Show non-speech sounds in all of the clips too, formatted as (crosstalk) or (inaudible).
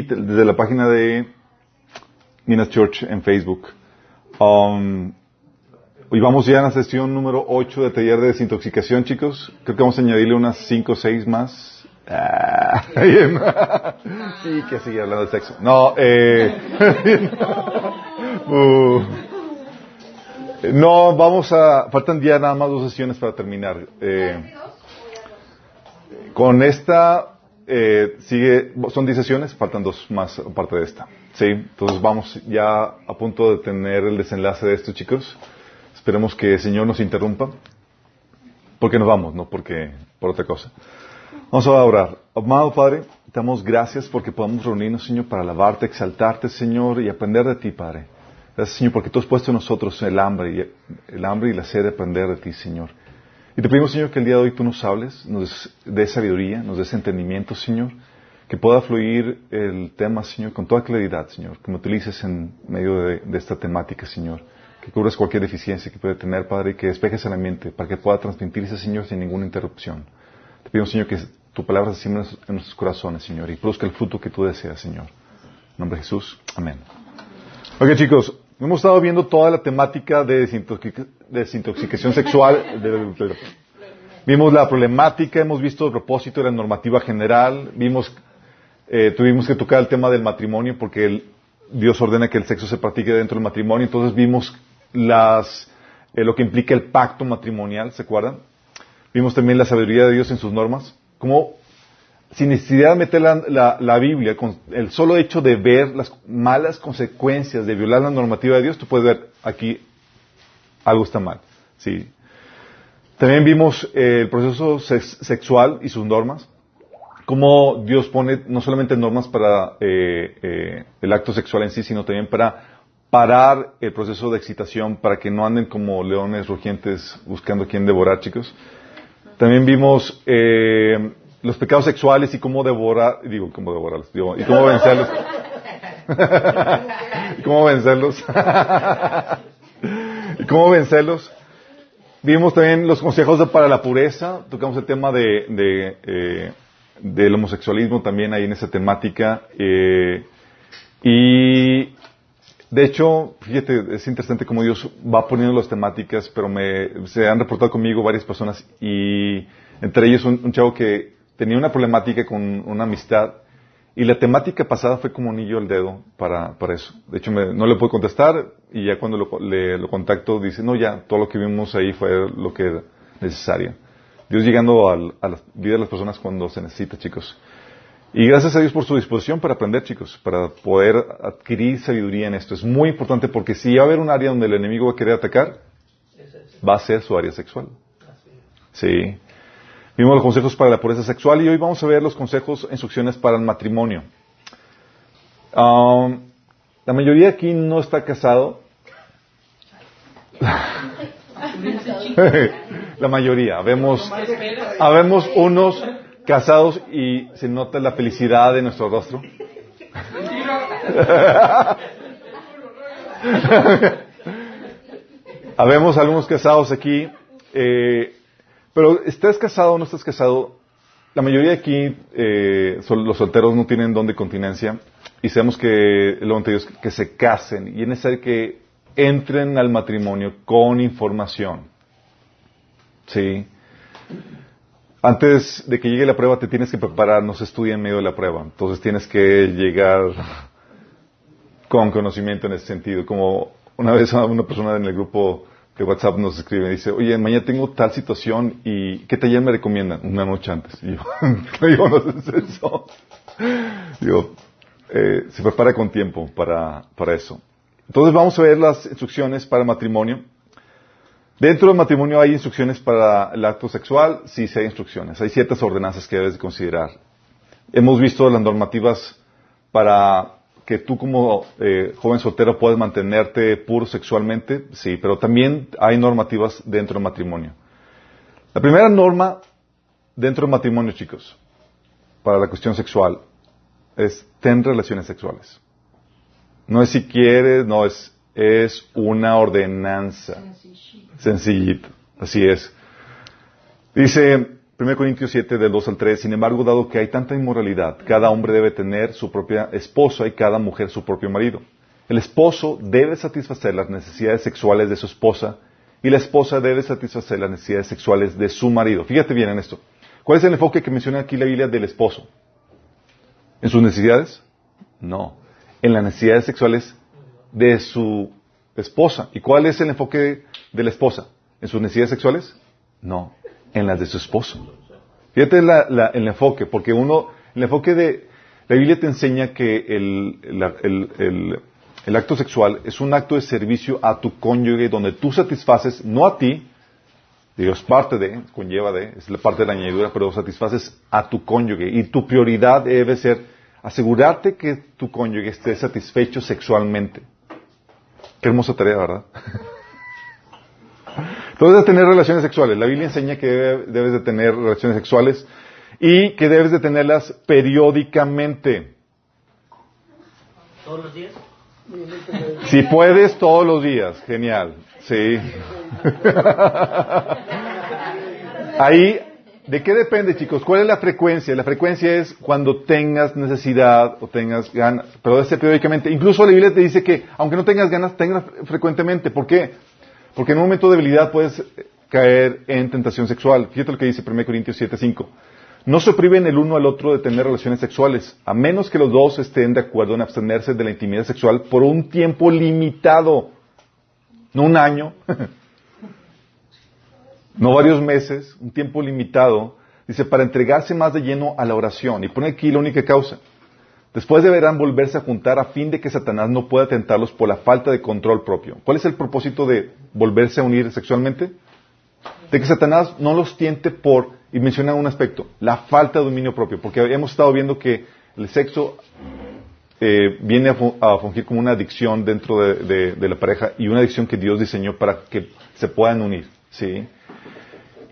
desde la página de Minas Church en Facebook. Um, hoy vamos ya a la sesión número 8 de taller de desintoxicación, chicos. Creo que vamos a añadirle unas 5 o 6 más. Ah, (laughs) sí, que sigue hablando de sexo. No, eh. (laughs) uh, no, vamos a. Faltan ya nada más dos sesiones para terminar. Eh, con esta eh, sigue, son 10 sesiones, faltan dos más aparte de esta. Sí, entonces vamos ya a punto de tener el desenlace de esto, chicos. Esperemos que el Señor nos interrumpa. Porque nos vamos, no porque por otra cosa. Vamos a orar. Amado Padre, te damos gracias porque podamos reunirnos, Señor, para alabarte, exaltarte, Señor, y aprender de ti, Padre. Gracias, Señor, porque tú has puesto en nosotros el hambre y, el hambre y la sed de aprender de ti, Señor. Y te pedimos, Señor, que el día de hoy tú nos hables, nos des sabiduría, nos des entendimiento, Señor, que pueda fluir el tema, Señor, con toda claridad, Señor, que me utilices en medio de, esta temática, Señor, que cubras cualquier deficiencia que pueda tener, Padre, y que despejes el ambiente para que pueda transmitirse, Señor, sin ninguna interrupción. Te pedimos, Señor, que tu palabra se en nuestros corazones, Señor, y produzca el fruto que tú deseas, Señor. En nombre de Jesús. Amén. Ok, chicos, hemos estado viendo toda la temática de desintoxicación sexual. vimos la problemática, hemos visto el propósito de la normativa general, vimos, eh, tuvimos que tocar el tema del matrimonio porque Dios ordena que el sexo se practique dentro del matrimonio, entonces vimos las, eh, lo que implica el pacto matrimonial, ¿se acuerdan? Vimos también la sabiduría de Dios en sus normas, como sin necesidad de meter la, la, Biblia, con el solo hecho de ver las malas consecuencias de violar la normativa de Dios, tú puedes ver aquí algo está mal. Sí. También vimos eh, el proceso sexual y sus normas, cómo Dios pone no solamente normas para eh, eh, el acto sexual en sí, sino también para parar el proceso de excitación, para que no anden como leones rugientes buscando quién devorar, chicos. También vimos los pecados sexuales y cómo devorar, digo, cómo devorarlos, digo, y cómo vencerlos. (laughs) y cómo vencerlos. (laughs) y cómo vencerlos. Vimos también los consejos para la pureza, tocamos el tema de, de eh, del homosexualismo también ahí en esa temática. Eh, y de hecho, fíjate, es interesante cómo Dios va poniendo las temáticas, pero me, se han reportado conmigo varias personas y entre ellos un chavo que tenía una problemática con una amistad y la temática pasada fue como un anillo al dedo para, para eso. De hecho, no le puedo contestar y ya cuando lo, le, lo contacto dice, no, ya, todo lo que vimos ahí fue lo que era necesario. Dios llegando a la vida de las personas cuando se necesita, chicos. Y gracias a Dios por su disposición para aprender, chicos, para poder adquirir sabiduría en esto. Es muy importante porque si va a haber un área donde el enemigo va a querer atacar, va a ser su área sexual. Sí. Vimos los consejos para la pureza sexual y hoy vamos a ver los consejos, instrucciones para el matrimonio. Um, la mayoría aquí no está casado. (laughs) la mayoría. Habemos, habemos unos casados y se nota la felicidad de nuestro rostro. (laughs) habemos algunos casados aquí. Eh, pero estés casado o no estás casado, la mayoría de aquí, eh, los solteros no tienen don de continencia y sabemos que lo Dios que se casen y es necesario que entren al matrimonio con información. ¿Sí? Antes de que llegue la prueba te tienes que preparar, no se estudia en medio de la prueba. Entonces tienes que llegar con conocimiento en ese sentido. Como una vez una persona en el grupo de WhatsApp nos escribe y dice, oye, mañana tengo tal situación y ¿qué taller me recomiendan? Una noche antes. Y yo, digo, (laughs) no es eso. Digo, eh, se prepara con tiempo para, para eso. Entonces vamos a ver las instrucciones para el matrimonio. Dentro del matrimonio hay instrucciones para el acto sexual, sí, sí hay instrucciones. Hay ciertas ordenanzas que debes considerar. Hemos visto las normativas para que tú como eh, joven soltero puedes mantenerte puro sexualmente, sí, pero también hay normativas dentro del matrimonio. La primera norma dentro del matrimonio, chicos, para la cuestión sexual, es ten relaciones sexuales. No es si quieres, no es, es una ordenanza. Sencillito. Sencillito. Así es. Dice, 1 Corintios 7, del 2 al 3, sin embargo, dado que hay tanta inmoralidad, cada hombre debe tener su propia esposa y cada mujer su propio marido. El esposo debe satisfacer las necesidades sexuales de su esposa y la esposa debe satisfacer las necesidades sexuales de su marido. Fíjate bien en esto. ¿Cuál es el enfoque que menciona aquí la Biblia del esposo? ¿En sus necesidades? No. En las necesidades sexuales de su esposa. ¿Y cuál es el enfoque de la esposa? ¿En sus necesidades sexuales? No. En las de su esposo. Fíjate el enfoque, porque uno, el enfoque de, la Biblia te enseña que el, el, el acto sexual es un acto de servicio a tu cónyuge donde tú satisfaces, no a ti, Dios parte de, conlleva de, es la parte de la añadidura, pero satisfaces a tu cónyuge. Y tu prioridad debe ser asegurarte que tu cónyuge esté satisfecho sexualmente. Qué hermosa tarea, ¿verdad? (laughs) Entonces, de tener relaciones sexuales. La Biblia enseña que debes de tener relaciones sexuales y que debes de tenerlas periódicamente. ¿Todos los días? Si puedes, todos los días. Genial. Sí. (laughs) Ahí, ¿de qué depende, chicos? ¿Cuál es la frecuencia? La frecuencia es cuando tengas necesidad o tengas ganas, pero debe ser periódicamente. Incluso la Biblia te dice que, aunque no tengas ganas, tengas frecuentemente. ¿Por qué? Porque en un momento de debilidad puedes caer en tentación sexual. Fíjate lo que dice 1 Corintios 7:5. No se priven el uno al otro de tener relaciones sexuales, a menos que los dos estén de acuerdo en abstenerse de la intimidad sexual por un tiempo limitado. No un año, (laughs) no varios meses, un tiempo limitado. Dice, para entregarse más de lleno a la oración. Y pone aquí la única causa. Después deberán volverse a juntar a fin de que Satanás no pueda tentarlos por la falta de control propio. ¿Cuál es el propósito de volverse a unir sexualmente? De que Satanás no los tiente por y menciona un aspecto, la falta de dominio propio, porque hemos estado viendo que el sexo eh, viene a, fungir como una adicción dentro de, la pareja y una adicción que Dios diseñó para que se puedan unir, ¿sí?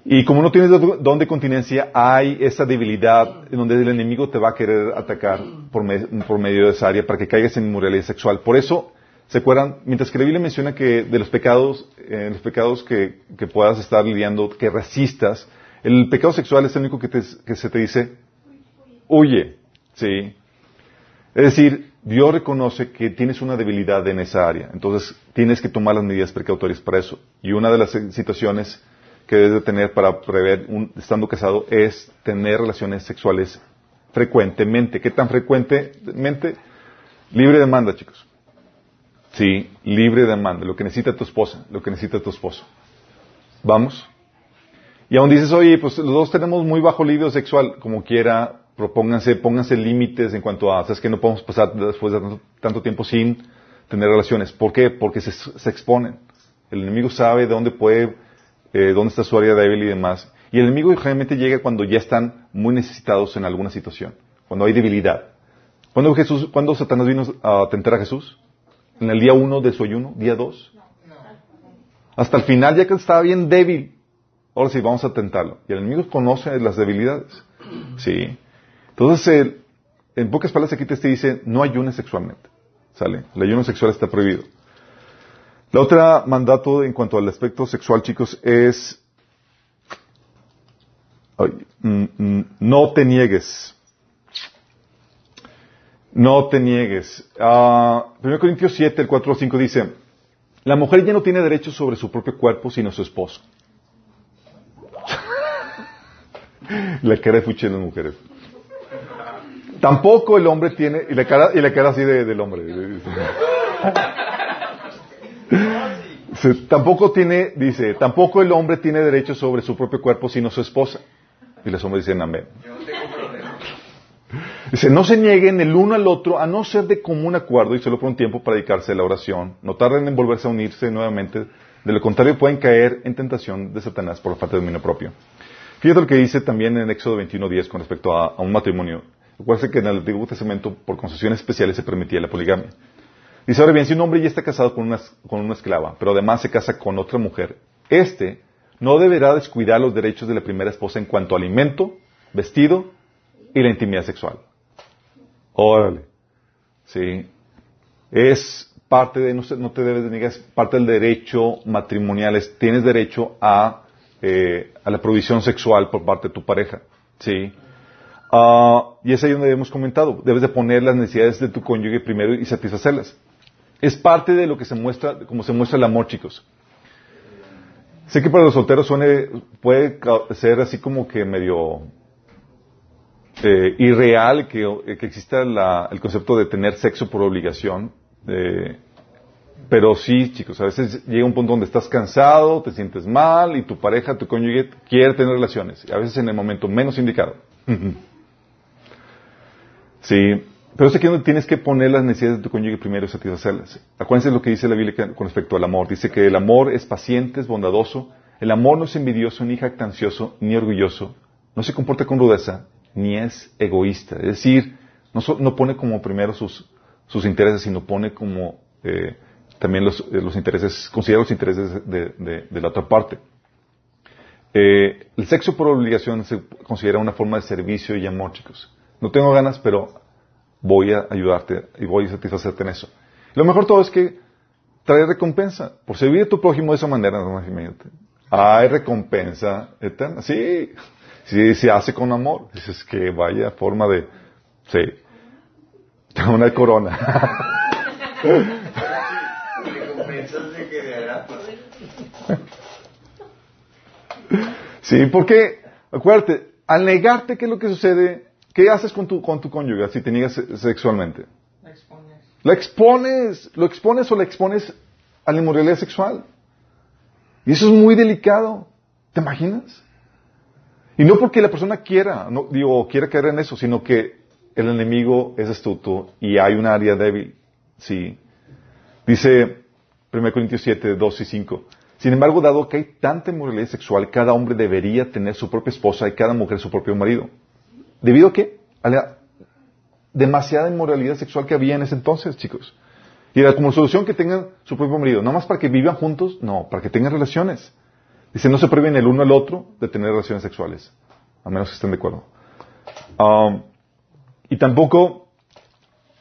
Y como no tienes don de continencia, hay esa debilidad en donde el enemigo te va a querer atacar por, por medio de esa área para que caigas en inmoralidad sexual. Por eso, ¿se acuerdan? Mientras que la Biblia menciona que de los pecados, eh, los pecados que, que puedas estar lidiando, que resistas, el pecado sexual es el único que, se te dice, huye, ¿sí? Es decir, Dios reconoce que tienes una debilidad en esa área, entonces tienes que tomar las medidas precautorias para eso. Y una de las situaciones que debes de tener para prever, estando casado, es tener relaciones sexuales frecuentemente. ¿Qué tan frecuentemente? Libre demanda, chicos. Sí, libre demanda. Lo que necesita tu esposa, lo que necesita tu esposo. ¿Vamos? Y aún dices, oye, pues los dos tenemos muy bajo libido sexual, como quiera, propónganse, pónganse límites en cuanto a, sabes que no podemos pasar después de tanto, tiempo sin tener relaciones. ¿Por qué? Porque se, exponen. El enemigo sabe de dónde puede, eh, dónde está su área débil y demás. Y el enemigo generalmente llega cuando ya están muy necesitados en alguna situación, cuando hay debilidad. ¿Cuándo Jesús, cuando Satanás vino a tentar a Jesús? ¿En el día uno de su ayuno? ¿Día dos? Hasta el final, ya que estaba bien débil. Ahora sí, vamos a tentarlo. Y el enemigo conoce las debilidades. Sí. Entonces, en pocas palabras aquí te dice, no ayunes sexualmente. ¿Sale? El ayuno sexual está prohibido. La otra mandato en cuanto al aspecto sexual, chicos, es mm, mm, no te niegues. No te niegues. Uh, 1 Corintios 7, el 4 al 5 dice, la mujer ya no tiene derecho sobre su propio cuerpo sino su esposo. (laughs) la cara de fuchi de las mujeres. Tampoco el hombre tiene, y la cara, y la cara así de, del hombre. Tampoco tiene, dice, tampoco el hombre tiene derecho sobre su propio cuerpo sino su esposa. Y los hombres dicen amén. Dice, no se nieguen el uno al otro a no ser de común acuerdo y solo por un tiempo para dedicarse a la oración. No tarden en volverse a unirse nuevamente. De lo contrario pueden caer en tentación de Satanás por la falta de dominio propio. Fíjate lo que dice también en Éxodo 21.10 con respecto a, un matrimonio. Recuerda que en el Antiguo Testamento, por concesiones especiales, se permitía la poligamia. Dice, ahora bien, si un hombre ya está casado con una, con una esclava, pero además se casa con otra mujer, éste no deberá descuidar los derechos de la primera esposa en cuanto a alimento, vestido y la intimidad sexual. Órale. Sí. Es parte de, no, te debes de negar, es parte del derecho matrimonial, tienes derecho a eh, a la provisión sexual por parte de tu pareja. ¿sí? Ah, y es ahí donde hemos comentado. Debes de poner las necesidades de tu cónyuge primero y satisfacerlas. Es parte de lo que se muestra, como se muestra el amor, chicos. Sé que para los solteros suene, puede ser así como que medio eh, irreal que, que exista el concepto de tener sexo por obligación. Eh, pero sí, chicos, a veces llega un punto donde estás cansado, te sientes mal y tu pareja, tu cónyuge quiere tener relaciones. A veces en el momento menos indicado. (laughs) sí, pero es aquí donde tienes que poner las necesidades de tu cónyuge primero y satisfacerlas. Acuérdense lo que dice la Biblia con respecto al amor. Dice que el amor es paciente, es bondadoso. El amor no es envidioso, ni jactancioso, ni orgulloso. No se comporta con rudeza, ni es egoísta. Es decir, no, pone como primero sus, sus intereses, sino pone como eh, también los, eh, los, intereses, considera los intereses de, la otra parte. Eh, el sexo por obligación se considera una forma de servicio y amor, chicos. No tengo ganas, pero voy a ayudarte y voy a satisfacerte en eso. Lo mejor todo es que trae recompensa. Por servir a tu prójimo de esa manera, hay recompensa eterna. Sí, si se hace con amor. Dices que vaya forma de... Sí. Una corona. (laughs) Sí, porque, acuérdate, al negarte, ¿qué es lo que sucede? ¿Qué haces con tu, con tu cónyuge si te niegas sexualmente? La expones. La expones, lo expones o la expones a la inmoralidad sexual. Y eso es muy delicado. ¿Te imaginas? Y no porque la persona quiera, no, digo, quiera caer en eso, sino que el enemigo es astuto y hay un área débil. Sí. Dice 1 Corintios 7, 2 y 5. Sin embargo, dado que hay tanta inmoralidad sexual, cada hombre debería tener su propia esposa y cada mujer su propio marido. ¿Debido a qué? A la demasiada inmoralidad sexual que había en ese entonces, chicos. Y era como solución que tengan su propio marido. No más para que vivan juntos, no, para que tengan relaciones. Dice, no se prohíben el uno al otro de tener relaciones sexuales, a menos que estén de acuerdo. Um, y tampoco,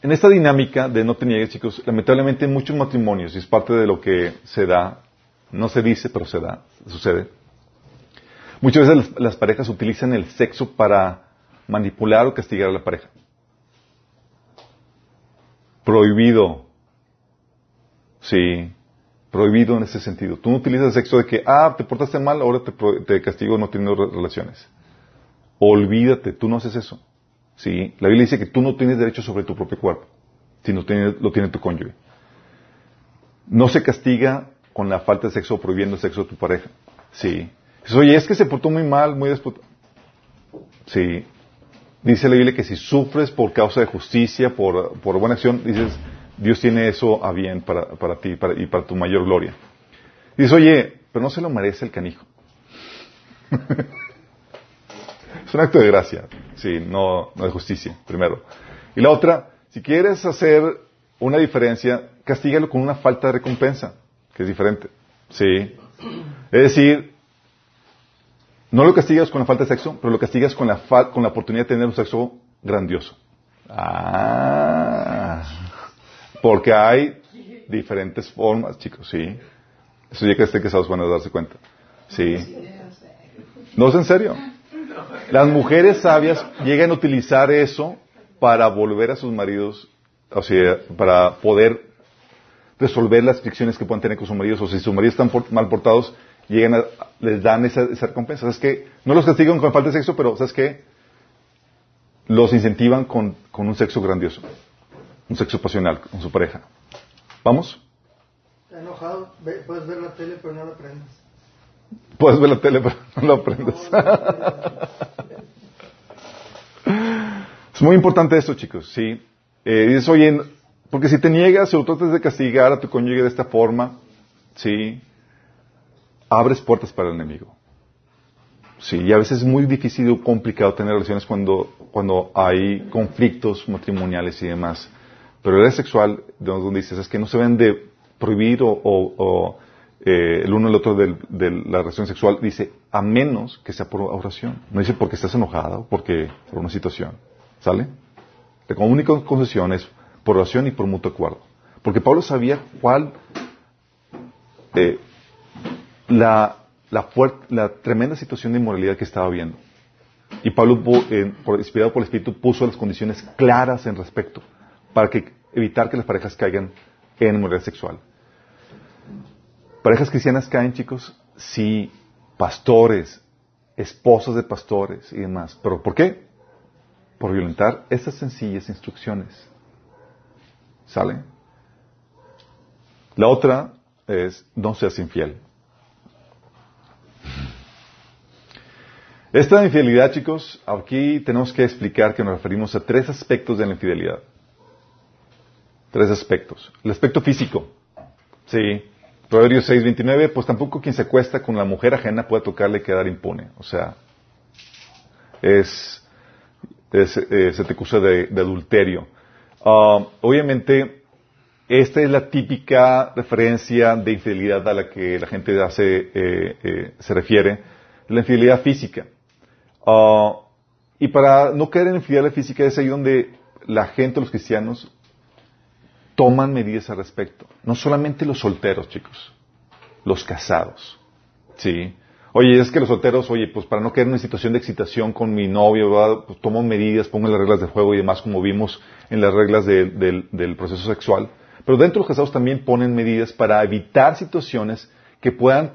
en esta dinámica de no tener chicos, lamentablemente en muchos matrimonios, y es parte de lo que se da, no se dice, pero se da, sucede. Muchas veces las parejas utilizan el sexo para manipular o castigar a la pareja. Prohibido. Sí, prohibido en ese sentido. Tú no utilizas el sexo de que, ah, te portaste mal, ahora te, castigo no teniendo relaciones. Olvídate, tú no haces eso. Sí, la Biblia dice que tú no tienes derecho sobre tu propio cuerpo, si no lo tiene tu cónyuge. No se castiga con la falta de sexo prohibiendo el sexo de tu pareja. Sí. Oye, es que se portó muy mal, muy despotado. Sí, dice la Biblia que si sufres por causa de justicia, por, buena acción, dices, Dios tiene eso a bien para, ti y para tu mayor gloria. dices, oye, pero no se lo merece el canijo. (laughs) es un acto de gracia, sí, no, no de justicia, primero. Y la otra, si quieres hacer una diferencia, castígalo con una falta de recompensa, que es diferente. Sí. Es decir, no lo castigas con la falta de sexo, pero lo castigas con la, con la oportunidad de tener un sexo grandioso. Ah, porque hay diferentes formas, chicos, sí. Eso ya que estén casados van a darse cuenta. Sí. ¿No es en serio? Las mujeres sabias llegan a utilizar eso para volver a sus maridos, o sea, para poder resolver las fricciones que puedan tener con sus maridos, o si sus maridos están mal portados, llegan a, les dan esa, recompensa. ¿Sabes qué? No los castigan con falta de sexo, pero ¿sabes qué? Los incentivan con, un sexo grandioso, un sexo pasional con su pareja. ¿Vamos? Está enojado, puedes ver la tele, pero no lo prendes. Puedes ver la tele, pero no lo prendes. (laughs) es muy importante esto, chicos, ¿sí? Eh, dices, oye, porque si te niegas o tratas de castigar a tu cónyuge de esta forma, ¿sí? Abres puertas para el enemigo. Sí, y a veces es muy difícil o complicado tener relaciones cuando, cuando hay conflictos matrimoniales y demás. Pero la sexual, donde dices, es que no se ven de prohibir o, eh, el uno el otro de, la relación sexual, dice, a menos que sea por oración. No dice porque estás enojada o porque por una situación. ¿Sale? La única concesión es por oración y por mutuo acuerdo. Porque Pablo sabía cuál eh, la la, la tremenda situación de inmoralidad que estaba viendo. Y Pablo, inspirado por el Espíritu, puso las condiciones claras en respecto para que, evitar que las parejas caigan en inmoralidad sexual. ¿Parejas cristianas caen, chicos? Sí, pastores, esposas de pastores y demás. ¿Pero por qué? Por violentar estas sencillas instrucciones. ¿Sale? La otra es, no seas infiel. Esta infidelidad, chicos, aquí tenemos que explicar que nos referimos a tres aspectos de la infidelidad. Tres aspectos. El aspecto físico. Sí. Proverbios 6:29, pues tampoco quien se acuesta con la mujer ajena puede tocarle y quedar impune. O sea, es, eh, se te acusa de, adulterio. Ah, obviamente, esta es la típica referencia de infidelidad a la que la gente hace, eh, eh, se refiere, la infidelidad física. Ah, y para no caer en infidelidad física es ahí donde la gente, los cristianos, toman medidas al respecto. No solamente los solteros, chicos, los casados. ¿Sí? Oye, es que los solteros, oye, pues para no caer en una situación de excitación con mi novio, pues tomo medidas, pongo las reglas del juego y demás, como vimos en las reglas del proceso sexual. Pero dentro de los casados también ponen medidas para evitar situaciones que puedan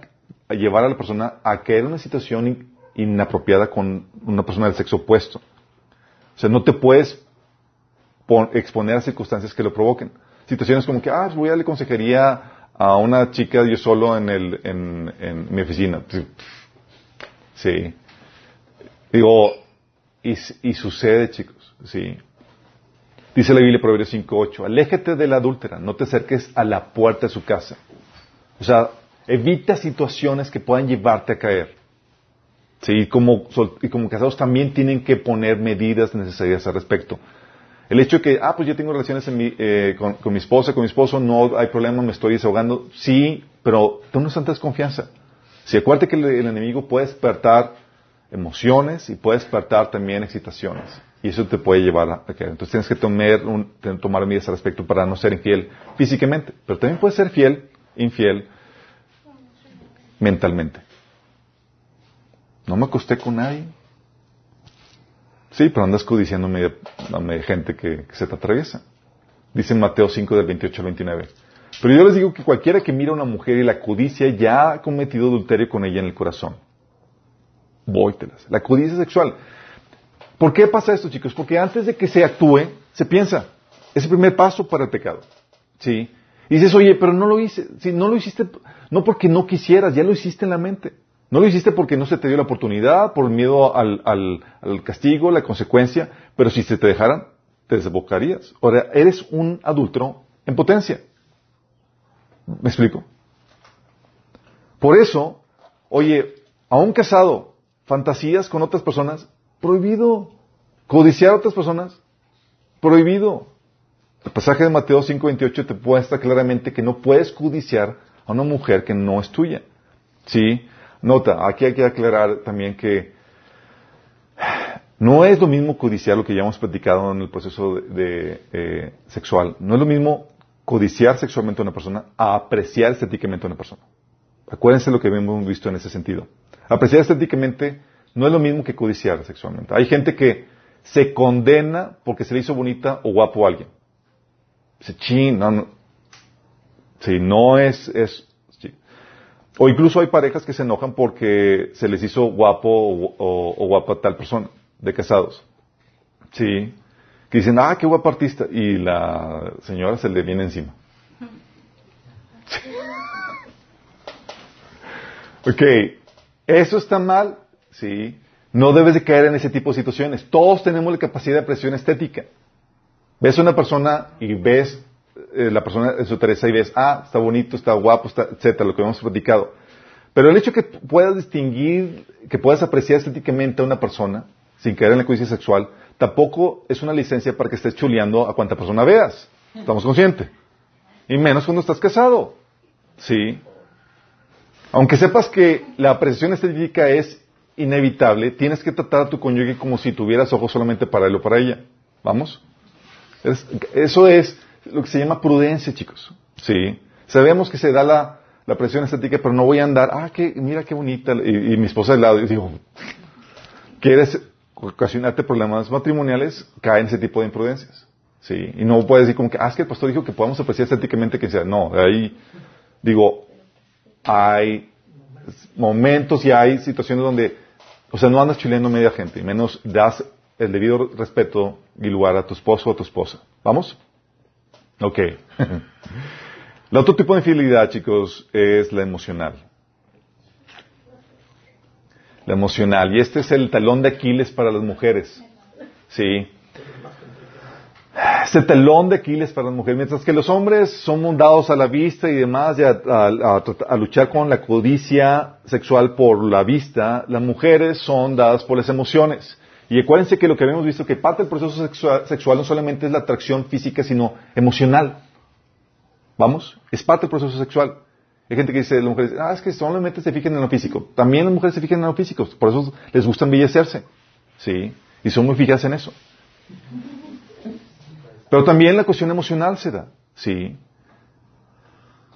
llevar a la persona a caer en una situación inapropiada con una persona del sexo opuesto. O sea, no te puedes exponer a circunstancias que lo provoquen situaciones como que, ah, voy a darle consejería a una chica yo solo en, el, en, mi oficina. Sí. Digo, y, sucede, chicos, sí. Dice la Biblia, Proverbios 5.8, aléjate de la adúltera, no te acerques a la puerta de su casa. O sea, evita situaciones que puedan llevarte a caer. Sí, como, y como casados también tienen que poner medidas necesarias al respecto. El hecho de que, ah, pues yo tengo relaciones eh, con, mi esposa, con mi esposo, no hay problema, me estoy desahogando. Sí, pero tú no sientes confianza. Si acuérdate que el, enemigo puede despertar emociones y puede despertar también excitaciones. Y eso te puede llevar a, caer. Entonces tienes que tomar, tomar medidas al respecto para no ser infiel físicamente. Pero también puedes ser fiel, infiel mentalmente. No me acosté con nadie. Sí, pero andas codiciándome a gente que, se te atraviesa. Dice Mateo 5 del 28 al 29. Pero yo les digo que cualquiera que mira a una mujer y la codicia ya ha cometido adulterio con ella en el corazón. Vóytelas. La codicia sexual. ¿Por qué pasa esto, chicos? Porque antes de que se actúe, se piensa. Es el primer paso para el pecado. ¿Sí? Y dices, oye, pero no lo hice. Si no lo hiciste, no porque no quisieras, ya lo hiciste en la mente. No lo hiciste porque no se te dio la oportunidad, por miedo al, al, castigo, la consecuencia, pero si se te dejaran, te desbocarías. Ahora, eres un adulto en potencia. ¿Me explico? Por eso, oye, a un casado, fantasías con otras personas, prohibido. Codiciar a otras personas, prohibido. El pasaje de Mateo 5:28 te muestra claramente que no puedes codiciar a una mujer que no es tuya. ¿Sí? Nota, aquí hay que aclarar también que no es lo mismo codiciar lo que ya hemos platicado en el proceso de, eh, sexual. No es lo mismo codiciar sexualmente a una persona a apreciar estéticamente a una persona. Acuérdense lo que hemos visto en ese sentido. Apreciar estéticamente no es lo mismo que codiciar sexualmente. Hay gente que se condena porque se le hizo bonita o guapo a alguien. Dice, chin, no, no. No es, es o incluso hay parejas que se enojan porque se les hizo guapo o, guapa tal persona, de casados. Sí. Que dicen, ah, qué guapa artista. Y la señora se le viene encima. (laughs) ok. Eso está mal. Sí. No debes de caer en ese tipo de situaciones. Todos tenemos la capacidad de presión estética. Ves a una persona y ves eh, la persona en su Teresa y ves, ah, está bonito, está guapo, está, etcétera, lo que hemos platicado. Pero el hecho que puedas distinguir, que puedas apreciar estéticamente a una persona, sin caer en la codicia sexual, tampoco es una licencia para que estés chuleando a cuanta persona veas. ¿Estamos conscientes? Y menos cuando estás casado. ¿Sí? Aunque sepas que la apreciación estética es inevitable, tienes que tratar a tu cónyuge como si tuvieras ojos solamente para él o para ella. ¿Vamos? eso es lo que se llama prudencia, chicos. Sí. Sabemos que se da la, la presión estética, pero no voy a andar, ah, que, mira qué bonita, y, mi esposa al lado, y digo, ¿quieres ocasionarte problemas matrimoniales? Cae en ese tipo de imprudencias. Sí, y no puedes decir como que, ah, es que el pastor dijo que podamos apreciar estéticamente que sea. No, ahí, digo, hay momentos y hay situaciones donde, o sea, no andas chileando media gente, y menos das el debido respeto y lugar a tu esposo o a tu esposa. ¿Vamos? Ok. el otro tipo de infidelidad, chicos, es la emocional. La emocional. Y este es el talón de Aquiles para las mujeres. Sí. Este talón de Aquiles para las mujeres. Mientras que los hombres son dados a la vista y demás, y a, luchar con la codicia sexual por la vista, las mujeres son dadas por las emociones. Y acuérdense que lo que habíamos visto, que parte del proceso sexual, no solamente es la atracción física, sino emocional. ¿Vamos? Es parte del proceso sexual. Hay gente que dice, las mujeres, ah, es que solamente se fijan en lo físico. También las mujeres se fijan en lo físico, por eso les gusta embellecerse. ¿Sí? Y son muy fijas en eso. Pero también la cuestión emocional se da. ¿Sí?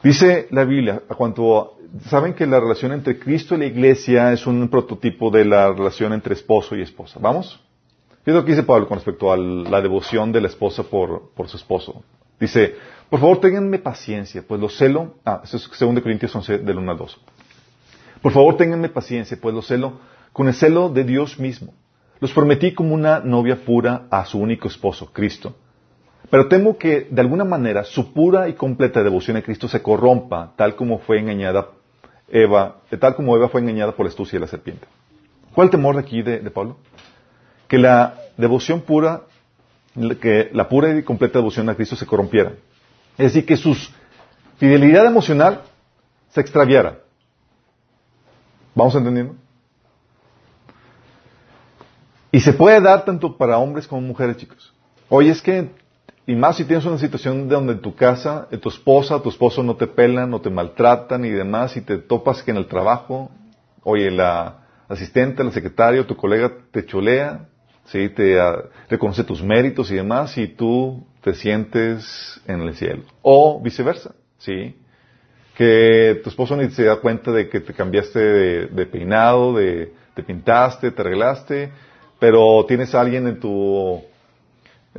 Dice la Biblia, a cuanto saben que la relación entre Cristo y la iglesia es un prototipo de la relación entre esposo y esposa. ¿Vamos? ¿Qué es lo que dice Pablo con respecto a la devoción de la esposa por, su esposo? Dice, por favor, ténganme paciencia, pues lo celo. Ah, eso es 2 Corintios 11, del 1 al 2. Por favor, ténganme paciencia, pues lo celo con el celo de Dios mismo. Los prometí como una novia pura a su único esposo, Cristo. Pero temo que, de alguna manera, su pura y completa devoción a Cristo se corrompa, tal como fue engañada Eva, tal como Eva fue engañada por la astucia de la serpiente. ¿Cuál el temor de aquí de, Pablo? Que la devoción pura, que la pura y completa devoción a Cristo se corrompiera. Es decir, que su fidelidad emocional se extraviara. ¿Vamos entendiendo? Y se puede dar tanto para hombres como mujeres, chicos. Oye, es que y más si tienes una situación donde tu casa, tu esposa, tu esposo no te pelan, no te maltratan y demás, y te topas que en el trabajo, oye, la asistente, el secretario, tu colega te cholea, ¿sí? te uh, reconoce tus méritos y demás, y tú te sientes en el cielo. O viceversa, ¿sí? Que tu esposo ni se da cuenta de que te cambiaste de, peinado, de, te pintaste, te arreglaste, pero tienes a alguien en tu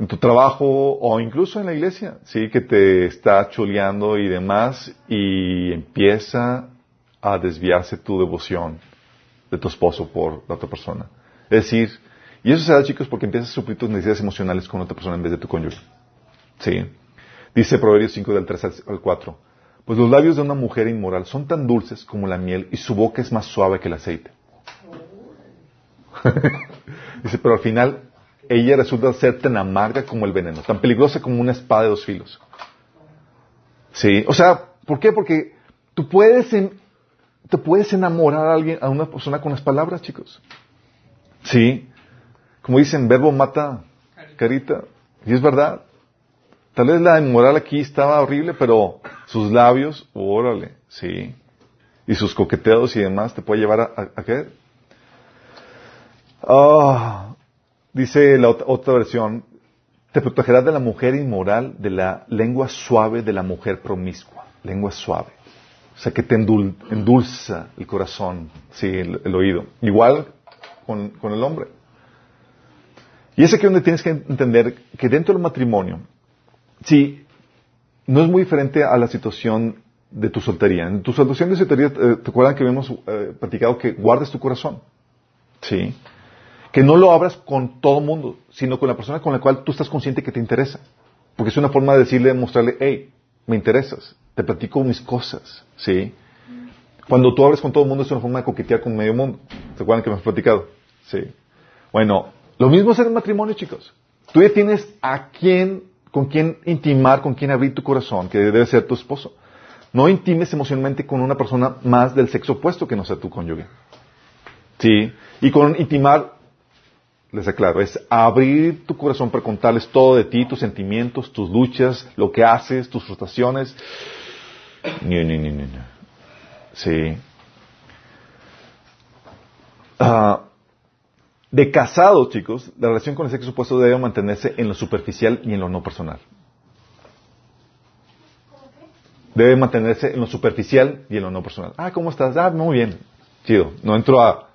en tu trabajo o incluso en la iglesia, sí, que te está chuleando y demás y empieza a desviarse tu devoción de tu esposo por la otra persona. Es decir, y eso se da, chicos, porque empiezas a suplir tus necesidades emocionales con otra persona en vez de tu cónyuge. Sí. Dice Proverbios 5 del 3 al 4. Pues los labios de una mujer inmoral son tan dulces como la miel y su boca es más suave que el aceite. (laughs) Dice, pero al final ella resulta ser tan amarga como el veneno, tan peligrosa como una espada de dos filos. Sí, o sea, ¿por qué? Porque tú puedes, te puedes enamorar a alguien, a una persona con las palabras, chicos. Sí, como dicen, verbo mata carita, y es verdad. Tal vez la moral aquí estaba horrible, pero sus labios, órale, sí. Y sus coqueteos y demás te puede llevar a, a, qué? Ah, Dice la otra versión, te protegerás de la mujer inmoral, de la lengua suave de la mujer promiscua. Lengua suave. O sea, que te endulza el corazón, sí, el, oído. Igual con, el hombre. Y es aquí donde tienes que entender que dentro del matrimonio, sí, no es muy diferente a la situación de tu soltería. En tu situación de soltería, eh, ¿te acuerdan que habíamos eh, platicado que guardes tu corazón? Sí que no lo abras con todo mundo, sino con la persona con la cual tú estás consciente que te interesa. Porque es una forma de decirle, mostrarle, hey, me interesas, te platico mis cosas, ¿sí? Cuando tú abres con todo el mundo es una forma de coquetear con medio mundo. ¿Se acuerdan que me has platicado? Sí. Bueno, lo mismo es en el matrimonio, chicos. Tú ya tienes a quién, con quién intimar, con quién abrir tu corazón, que debe ser tu esposo. No intimes emocionalmente con una persona más del sexo opuesto que no sea tu cónyuge. Sí. Y con intimar les aclaro, es abrir tu corazón para contarles todo de ti, tus sentimientos, tus luchas, lo que haces, tus frustraciones. Ni, ni, ni, ni. Sí. Ah, de casado, chicos, la relación con el sexo opuesto debe mantenerse en lo superficial y en lo no personal. debe mantenerse en lo superficial y en lo no personal. Ah, ¿cómo estás? Ah, muy bien. Chido. No entro a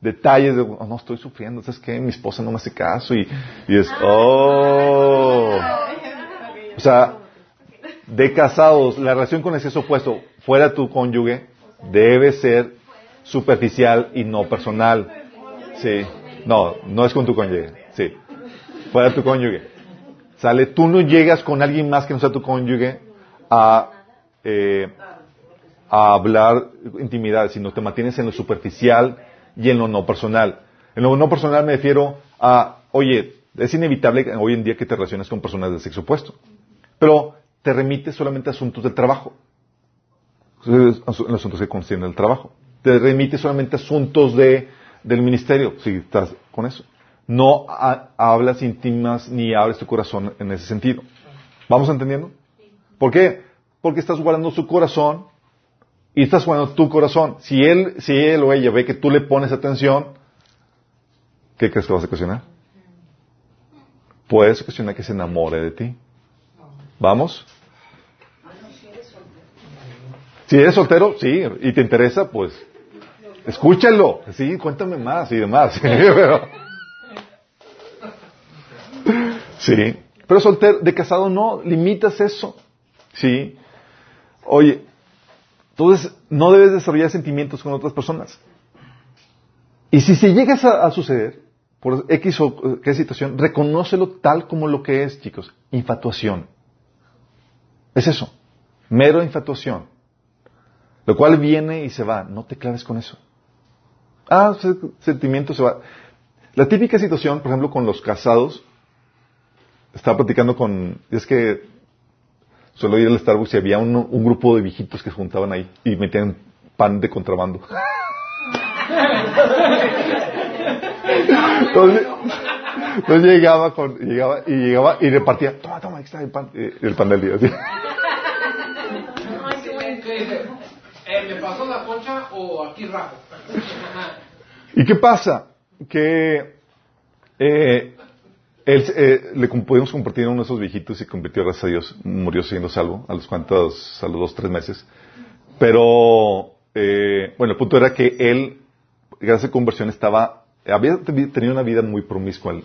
detalles de, oh, no, estoy sufriendo, ¿sabes qué? Mi esposa no me hace caso y, y es, oh. O sea, de casados, la relación con el sexo opuesto, fuera tu cónyuge, debe ser superficial y no personal. Sí. No, no es con tu cónyuge. Sí. Fuera tu cónyuge. Sale, tú no llegas con alguien más que no sea tu cónyuge a, eh, a hablar intimidad, sino te mantienes en lo superficial y en lo no personal. En lo no personal me refiero a, oye, es inevitable hoy en día que te relaciones con personas de sexo opuesto, pero te remite solamente a asuntos del trabajo, los asuntos que concienden el trabajo. Te remite solamente a asuntos de, del ministerio, si estás con eso. No hablas íntimas ni abres tu corazón en ese sentido. ¿Vamos entendiendo? ¿Por qué? Porque estás guardando su corazón y estás guardando tu corazón. Si él, si él o ella ve que tú le pones atención, ¿qué crees que vas a ocasionar? Puedes ocasionar que se enamore de ti. ¿Vamos? Si eres soltero, sí, y te interesa, pues, escúchalo, sí, cuéntame más y demás. (laughs) sí, pero soltero, de casado no, limitas eso. Sí. Oye, entonces no debes desarrollar sentimientos con otras personas. Y si se llega a, suceder, por X o qué situación, reconócelo tal como lo que es, chicos, infatuación. Es eso, mero infatuación. Lo cual viene y se va, no te claves con eso. Ah, sentimiento se va. La típica situación, por ejemplo, con los casados, estaba platicando con, es que Suelo ir al Starbucks y había un, un grupo de viejitos que se juntaban ahí y metían pan de contrabando. (laughs) Entonces, llegaba, con, llegaba y llegaba y repartía, toma, toma, aquí está el pan, eh, el pan del día. Eh, ¿Me pasó la concha o aquí rajo? ¿Y qué pasa? Que eh, él, eh, le pudimos compartir a uno de esos viejitos y convirtió, gracias a Dios, murió siendo salvo a los cuantos, a los dos, tres meses. Pero, eh, bueno, el punto era que él, gracias a conversión, estaba, había tenido una vida muy promiscua.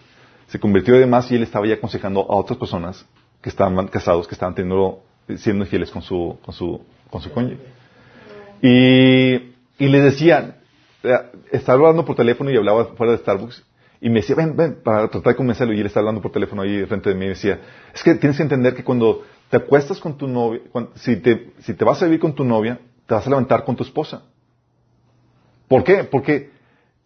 Se convirtió además y él estaba ya aconsejando a otras personas que estaban casados, que estaban teniendo, siendo infieles con su, con su, con su cónyuge. Y, y le decían, eh, estaba hablando por teléfono y hablaba fuera de Starbucks y me decía, ven, ven, para tratar de convencerlo. Y él está hablando por teléfono ahí frente de mí y me decía, es que tienes que entender que cuando te acuestas con tu novia, si, te, si te vas a vivir con tu novia, te vas a levantar con tu esposa. ¿Por qué? Porque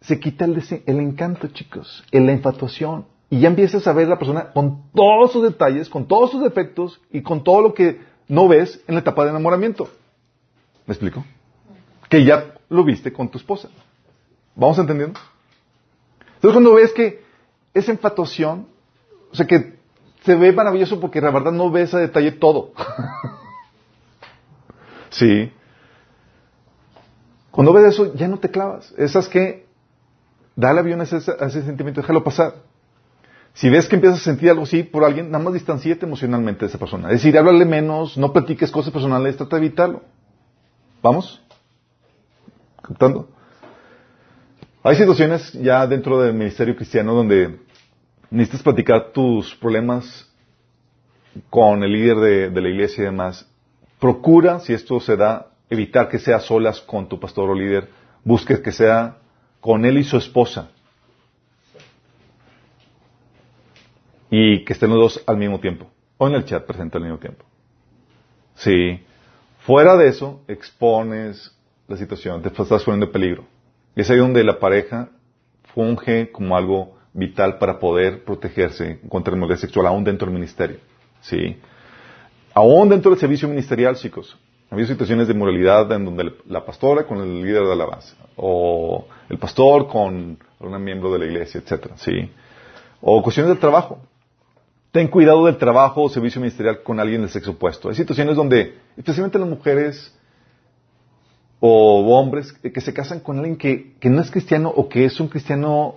se quita el, el encanto, chicos, en la infatuación. Y ya empiezas a ver a la persona con todos sus detalles, con todos sus defectos y con todo lo que no ves en la etapa de enamoramiento. ¿Me explico? Que ya lo viste con tu esposa. ¿Vamos entendiendo? Entonces cuando ves que esa infatuación, o sea que se ve maravilloso porque la verdad no ves a detalle todo. (laughs) sí. Cuando ves eso, ya no te clavas. Esas que, dale avión a ese, a ese sentimiento, déjalo pasar. Si ves que empiezas a sentir algo así por alguien, nada más distanciate emocionalmente de esa persona. Es decir, háblale menos, no platiques cosas personales, trata de evitarlo. ¿Vamos? ¿Captando? Hay situaciones ya dentro del ministerio cristiano donde necesitas platicar tus problemas con el líder de, la iglesia y demás. Procura, si esto se da, evitar que sea solas con tu pastor o líder. Busque que sea con él y su esposa. Y que estén los dos al mismo tiempo. O en el chat presente al mismo tiempo. Sí. Fuera de eso, expones la situación, te estás poniendo en peligro. Es ahí donde la pareja funge como algo vital para poder protegerse contra la inmoralidad sexual, aún dentro del ministerio. ¿Sí? Aún dentro del servicio ministerial, chicos. Ha habido situaciones de moralidad en donde la pastora con el líder de la base, o el pastor con un miembro de la iglesia, etcétera, ¿sí? O cuestiones de trabajo. Ten cuidado del trabajo o servicio ministerial con alguien del sexo opuesto. Hay situaciones donde, especialmente las mujeres, o hombres que se casan con alguien que, no es cristiano o que es un cristiano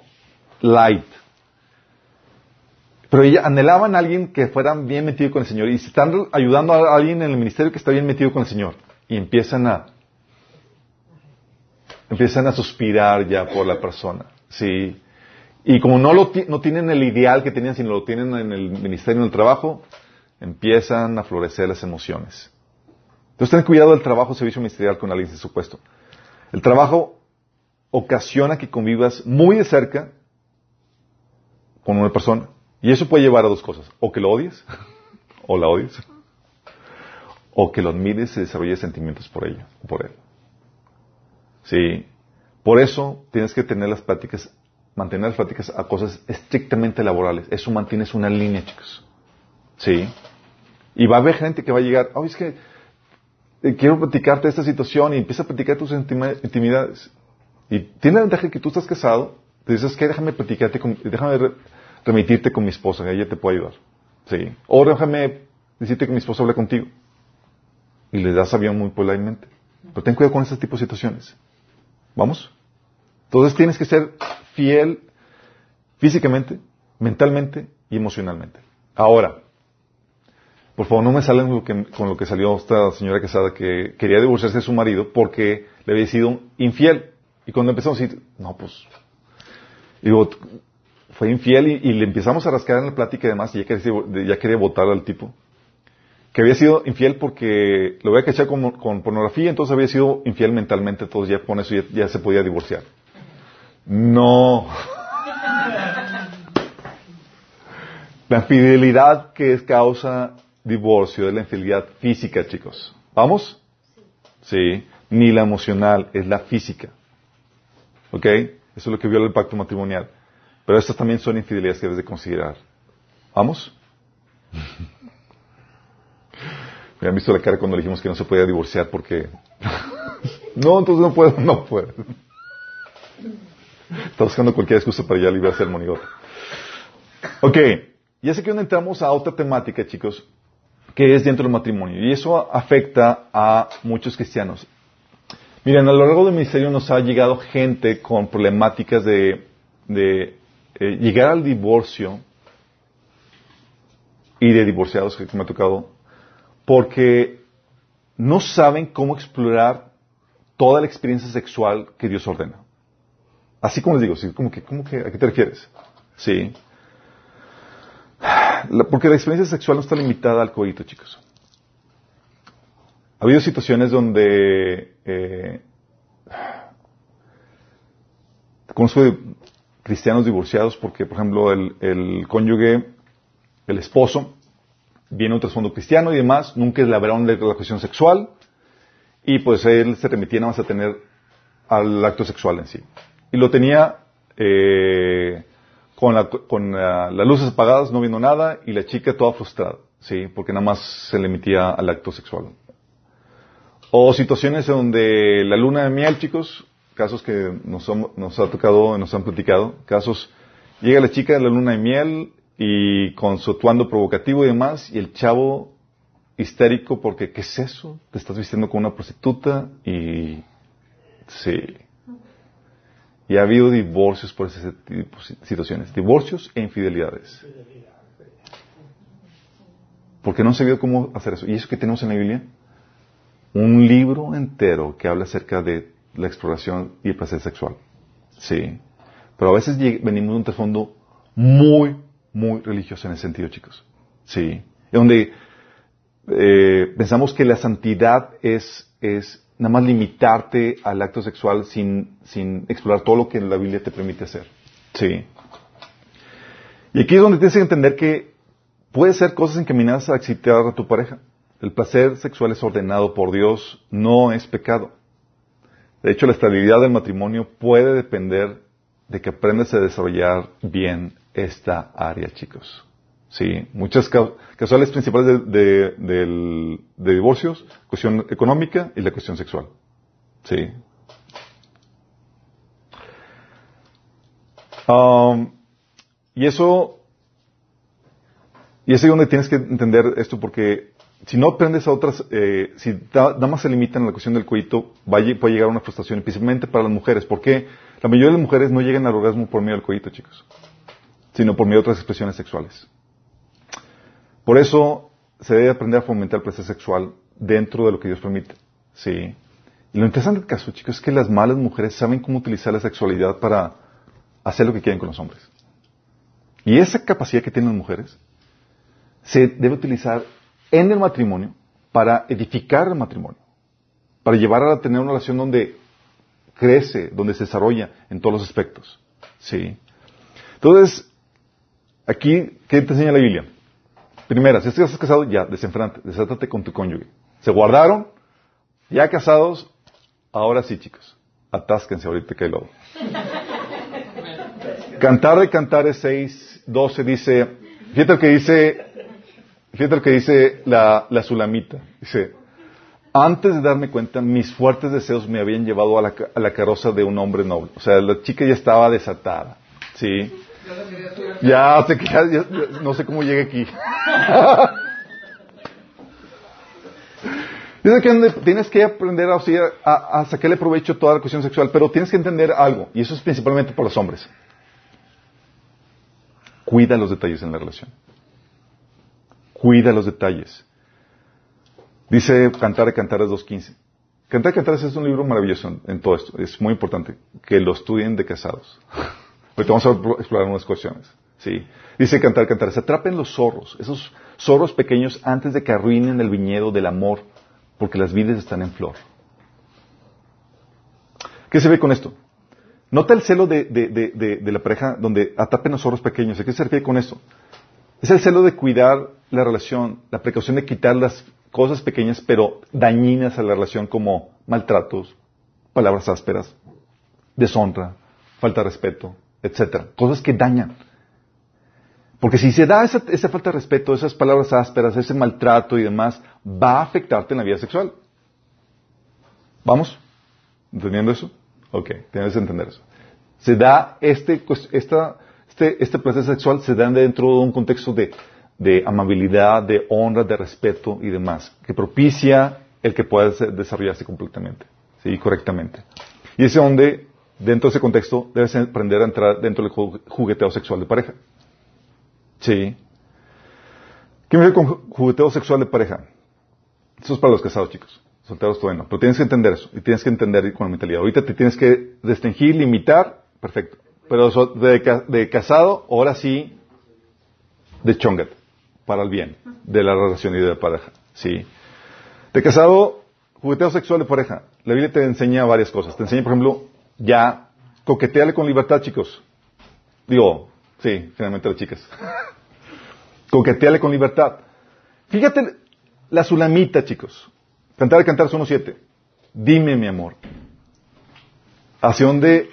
light. Pero ella anhelaban a alguien que fuera bien metido con el Señor y están ayudando a alguien en el ministerio que está bien metido con el Señor y empiezan a empiezan a suspirar ya por la persona, sí. Y como no lo no tienen el ideal que tenían, sino lo tienen en el ministerio en el trabajo, empiezan a florecer las emociones. Entonces ten cuidado del trabajo servicio ministerial con alguien de su. El trabajo ocasiona que convivas muy de cerca con una persona. Y eso puede llevar a dos cosas. O que lo odies, (laughs) o la odies, o que lo admires y desarrolles sentimientos por ella, por él. Sí. Por eso tienes que tener las pláticas, mantener las pláticas a cosas estrictamente laborales. Eso mantienes una línea, chicos. Sí. Y va a haber gente que va a llegar, oh, es que eh, quiero platicarte esta situación y empieza a platicar tus intimidades. Y tiene la ventaja que tú estás casado, te dices que déjame platicarte, con, déjame remitirte con mi esposa, ella te puede ayudar. Sí. O déjame decirte que mi esposa habla contigo. Y le das avión muy politemente. Pero ten cuidado con este tipo de situaciones. ¿Vamos? Entonces tienes que ser fiel físicamente, mentalmente y emocionalmente. Ahora, por favor, no me salen con lo que salió esta señora casada que quería divorciarse de su marido porque le había sido infiel. Y cuando empezamos a decir, no, pues, digo, fue infiel y, le empezamos a rascar en la plática y demás y ya quería, ya quería votar al tipo. Que había sido infiel porque lo había cachado con, con pornografía, entonces había sido infiel mentalmente, entonces ya con eso ya se podía divorciar. No. (laughs) La fidelidad que es causa divorcio de la infidelidad física, chicos. ¿Vamos? Sí. Ni la emocional, es la física. ¿Ok? Eso es lo que viola el pacto matrimonial. Pero estas también son infidelidades que debes de considerar. ¿Vamos? (laughs) Me han visto la cara cuando dijimos que no se podía divorciar porque... (laughs) no, entonces no puedo, no puedo. Está buscando cualquier excusa para ya librarse el monigote. Ok, ya sé que donde entramos a otra temática, chicos, que es dentro del matrimonio. Y eso afecta a muchos cristianos. Miren, a lo largo del ministerio nos ha llegado gente con problemáticas de, de eh, llegar al divorcio y de divorciados que me ha tocado, porque no saben cómo explorar toda la experiencia sexual que Dios ordena. Así como les digo, ¿sí? ¿Cómo que, cómo que, ¿a qué te refieres? Sí porque la experiencia sexual no está limitada al coito, chicos. Ha habido situaciones donde eh, conozco cristianos divorciados porque, por ejemplo, el, cónyuge, el esposo, viene un trasfondo cristiano y demás, nunca de la cuestión sexual y pues él se remitía nada más a tener al acto sexual en sí. Y lo tenía eh, con, las luces apagadas, no viendo nada, y la chica toda frustrada, ¿sí? Porque nada más se le emitía al acto sexual. O situaciones donde la luna de miel, chicos, casos que nos, nos ha tocado, nos han platicado, casos, llega la chica de la luna de miel y con su atuendo provocativo y demás, y el chavo histérico porque, ¿qué es eso? Te estás vistiendo con una prostituta y... Sí. Y ha habido divorcios por de situaciones. Divorcios e infidelidades. Porque no se vio cómo hacer eso. ¿Y eso que tenemos en la Biblia? Un libro entero que habla acerca de la exploración y el placer sexual. Sí. Pero a veces venimos de un trasfondo muy, muy religioso en ese sentido, chicos. Sí. Donde eh, pensamos que la santidad es nada más limitarte al acto sexual sin, sin explorar todo lo que la Biblia te permite hacer. Sí. Y aquí es donde tienes que entender que puede ser cosas encaminadas a excitar a tu pareja. El placer sexual es ordenado por Dios, no es pecado. De hecho, la estabilidad del matrimonio puede depender de que aprendas a desarrollar bien esta área, chicos. Sí, muchas causales principales de, divorcios, cuestión económica y la cuestión sexual. Sí. Um, y eso, y es ahí donde tienes que entender esto porque si no aprendes a otras, eh, si nada más se limitan a la cuestión del coito, puede llegar a una frustración, especialmente para las mujeres, porque la mayoría de las mujeres no llegan al orgasmo por medio del coito, chicos, sino por medio de otras expresiones sexuales. Por eso se debe aprender a fomentar el placer sexual dentro de lo que Dios permite. Sí. Y lo interesante del caso, chicos, es que las malas mujeres saben cómo utilizar la sexualidad para hacer lo que quieren con los hombres. Y esa capacidad que tienen las mujeres se debe utilizar en el matrimonio para edificar el matrimonio, para llevar a tener una relación donde crece, donde se desarrolla en todos los aspectos. ¿Sí? Entonces, aquí, ¿qué te enseña la Biblia? Primera, si estás casado, ya, desenfrante, desátate con tu cónyuge. Se guardaron, ya casados, ahora sí, chicos, atásquense ahorita que hay lobo. Cantar de Cantares 6, 12 dice, fíjate lo que dice, fíjate lo que dice la, la Sulamita. Dice, antes de darme cuenta, mis fuertes deseos me habían llevado a la, a la carroza de un hombre noble. O sea, la chica ya estaba desatada. ¿Sí? Ya sé que no sé cómo llegué aquí. (laughs) Dice que tienes que aprender a, sacarle provecho a toda la cuestión sexual, pero tienes que entender algo, y eso es principalmente por los hombres. Cuida los detalles en la relación. Cuida los detalles. Dice Cantar de Cantares 2.15. Cantar de Cantares es un libro maravilloso en todo esto. Es muy importante que lo estudien de casados. (laughs) Ahorita vamos a explorar unas cuestiones. ¿sí? Dice Cantar de Cantares, atrapen los zorros, esos zorros pequeños antes de que arruinen el viñedo del amor, porque las vides están en flor. ¿Qué se ve con esto? Nota el celo de- de- de- de la pareja donde atrapen los zorros pequeños. ¿A qué se refiere con esto? Es el celo de cuidar la relación, la precaución de quitar las cosas pequeñas pero dañinas a la relación como maltratos, palabras ásperas, deshonra, falta de respeto, etcétera, cosas que dañan. Porque si se da esa, falta de respeto, esas palabras ásperas, ese maltrato y demás, va a afectarte en la vida sexual. ¿Vamos? ¿Entendiendo eso? Ok, tienes que entender eso. Se da este, cues- esta, este, este placer sexual se da dentro de un contexto de, amabilidad, de honra, de respeto y demás, que propicia el que pueda se- desarrollarse completamente, sí, correctamente. Y es donde, dentro de ese contexto, debes aprender a entrar dentro del ju- jugueteo sexual de pareja. Sí. ¿Qué me con ju- jugueteo sexual de pareja? Eso es para los casados, chicos. Solteros todavía no. Pero tienes que entender eso. Y tienes que entender con la mentalidad. Ahorita te tienes que restringir, limitar. Perfecto. Pero so- de, de casado, ahora sí, de chongat. Para el bien de la relación y de la pareja. Sí. De casado, jugueteo sexual de pareja. La Biblia te enseña varias cosas. Te enseña, por ejemplo, ya coquetearle con libertad, chicos. Digo, sí, finalmente las chicas. (laughs) coquetearle con libertad. Fíjate la sulamita, chicos. Cantar de Cantar 1.7. Dime, mi amor. ¿Hacia dónde?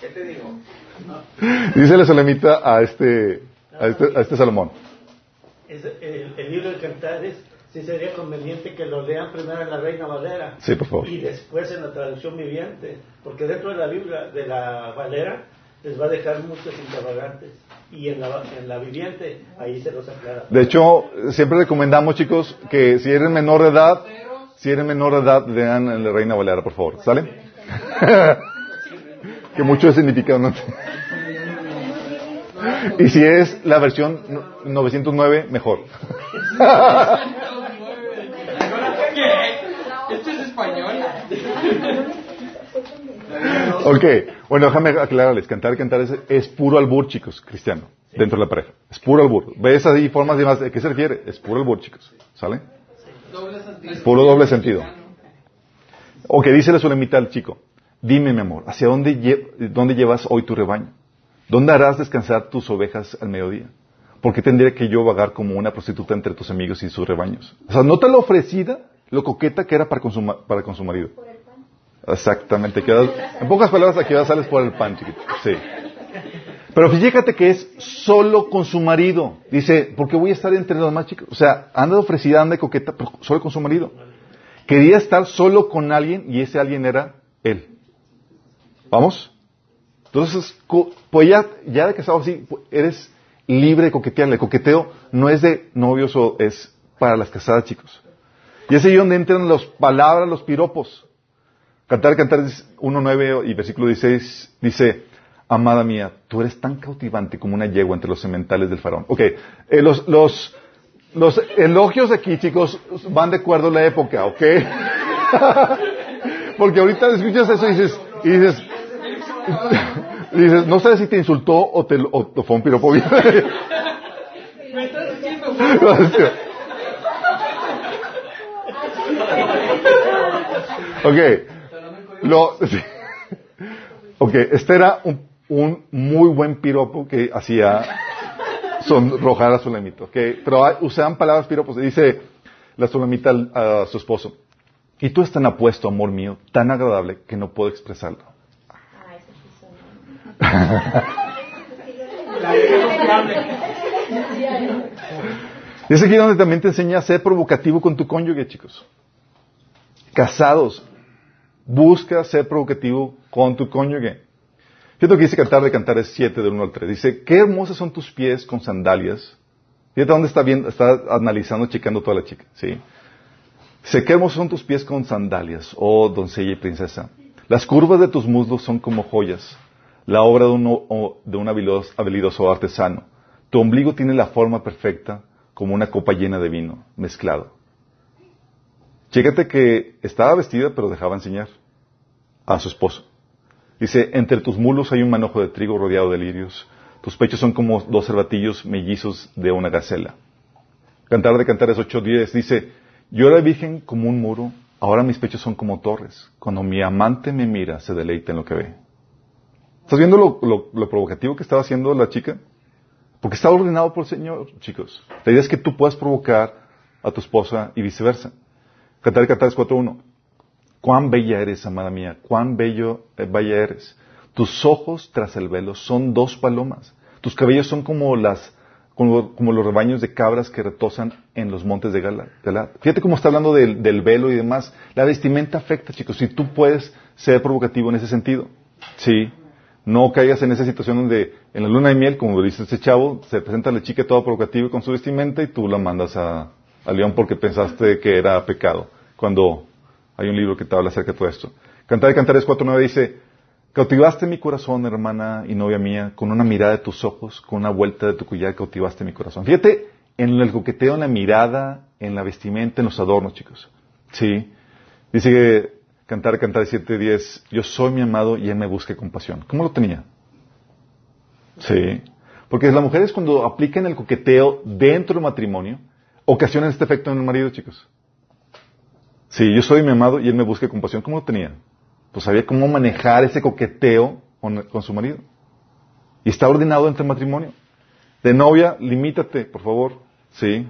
¿Qué te digo? Dice la sulamita a este, a este, a este Salomón. Es- el, el libro de Cantares sí sería conveniente que lo lean primero en la Reina Valera Sí, por favor. y después en la traducción viviente, porque dentro de la Biblia, de la Valera, les va a dejar muchos interrogantes y en la, en la viviente ahí se los aclara. De hecho, siempre recomendamos, chicos, que si eres menor de edad, si eres menor de edad, lean en la Reina Valera, por favor. ¿Sale? (laughs) que mucho significado no (laughs) Y si es la versión no- 909, mejor. (laughs) ¿Qué? ¿Esto es español? (laughs) ok, bueno, déjame aclararles. Cantar, cantar es, es puro albur, chicos, cristiano, dentro de la pareja. Es puro albur. ¿Ves ahí formas demás? ¿De qué se refiere? Es puro albur, chicos. ¿Sale? Puro doble sentido. O que dice la sulamita al chico, dime mi amor, ¿hacia dónde, lle- dónde llevas hoy tu rebaño? ¿Dónde harás descansar tus ovejas al mediodía? ¿Por qué tendría que yo vagar como una prostituta entre tus amigos y sus rebaños? O sea, nota lo ofrecida, lo coqueta que era para con su, ma- para con su marido. Exactamente. en pocas palabras, aquí sales por el pan. Sí. Pero fíjate que es solo con su marido. Dice, ¿por qué voy a estar entre los más chicos? O sea, anda ofrecida, anda coqueta, pero solo con su marido. Quería estar solo con alguien y ese alguien era él. ¿Vamos? Entonces, pues ya, ya de casado así, pues, eres libre de coquetear. El coqueteo no es de novios o es para las casadas, chicos. Y es ahí donde entran las palabras, los piropos. Cantar, cantar 1.9 y versículo 16 dice, amada mía, tú eres tan cautivante como una yegua entre los sementales del faraón. Ok, eh, los, los, los elogios aquí, chicos, van de acuerdo a la época, ¿ok? (laughs) Porque ahorita escuchas eso y dices, y dices, (laughs) dices, no sabes si te insultó o te o, o fue un piropo bien. (laughs) Ok, lo, sí. ok, este era un, muy buen piropo que hacía sonrojar a Sulamita, ok, pero usaban palabras piropos, dice la Sulamita a su esposo, y tú es tan apuesto, amor mío, tan agradable que no puedo expresarlo. Ah, eso sí son. Y es aquí donde también te enseña a ser provocativo con tu cónyuge, chicos. Casados, busca ser provocativo con tu cónyuge. Fíjate que dice Cantar de Cantares 7 del 1 al 3. Dice, qué hermosos son tus pies con sandalias. Fíjate dónde está viendo, está analizando, checando toda la chica, ¿sí? Dice, qué hermosos son tus pies con sandalias, oh doncella y princesa. Las curvas de tus muslos son como joyas, la obra de un, de un habilidoso artesano. Tu ombligo tiene la forma perfecta, como una copa llena de vino, mezclado. Chécate que estaba vestida, pero dejaba enseñar a su esposo. Dice, entre tus mulos hay un manojo de trigo rodeado de lirios. Tus pechos son como dos cervatillos mellizos de una gacela. Cantar de Cantares 8.10 dice, yo era virgen como un muro, ahora mis pechos son como torres. Cuando mi amante me mira, se deleita en lo que ve. ¿Estás viendo lo, lo- lo provocativo que estaba haciendo la chica? Porque está ordenado por el Señor, chicos. La idea es que tú puedas provocar a tu esposa y viceversa. Cantar Cantares 4.1. Cuán bella eres, amada mía, cuán bello, eh, bella eres. Tus ojos tras el velo son dos palomas. Tus cabellos son como las, como, como los rebaños de cabras que retosan en los montes de Gala- Galaad. Fíjate cómo está hablando del, del velo y demás. La vestimenta afecta, chicos. Si tú puedes ser provocativo en ese sentido. Sí. No caigas en esa situación donde en la luna de miel, como dice este chavo, se presenta la chica toda provocativa con su vestimenta y tú la mandas a, a León porque pensaste que era pecado. Cuando hay un libro que te habla acerca de todo esto. Cantar de Cantares 4.9 dice, cautivaste mi corazón, hermana y novia mía, con una mirada de tus ojos, con una vuelta de tu collar, cautivaste mi corazón. Fíjate en el coqueteo, en la mirada, en la vestimenta, en los adornos, chicos. Sí. Dice que Cantar, Cantar 7.10, yo soy mi amado y él me busca con pasión. ¿Cómo lo tenía? Sí. Porque las mujeres cuando aplican el coqueteo dentro del matrimonio, ocasionan este efecto en el marido, chicos. Sí, yo soy mi amado y él me busca con pasión. ¿Cómo lo tenía? Pues sabía cómo manejar ese coqueteo con, con su marido. Y está ordenado entre matrimonio. De novia, limítate, por favor. Sí.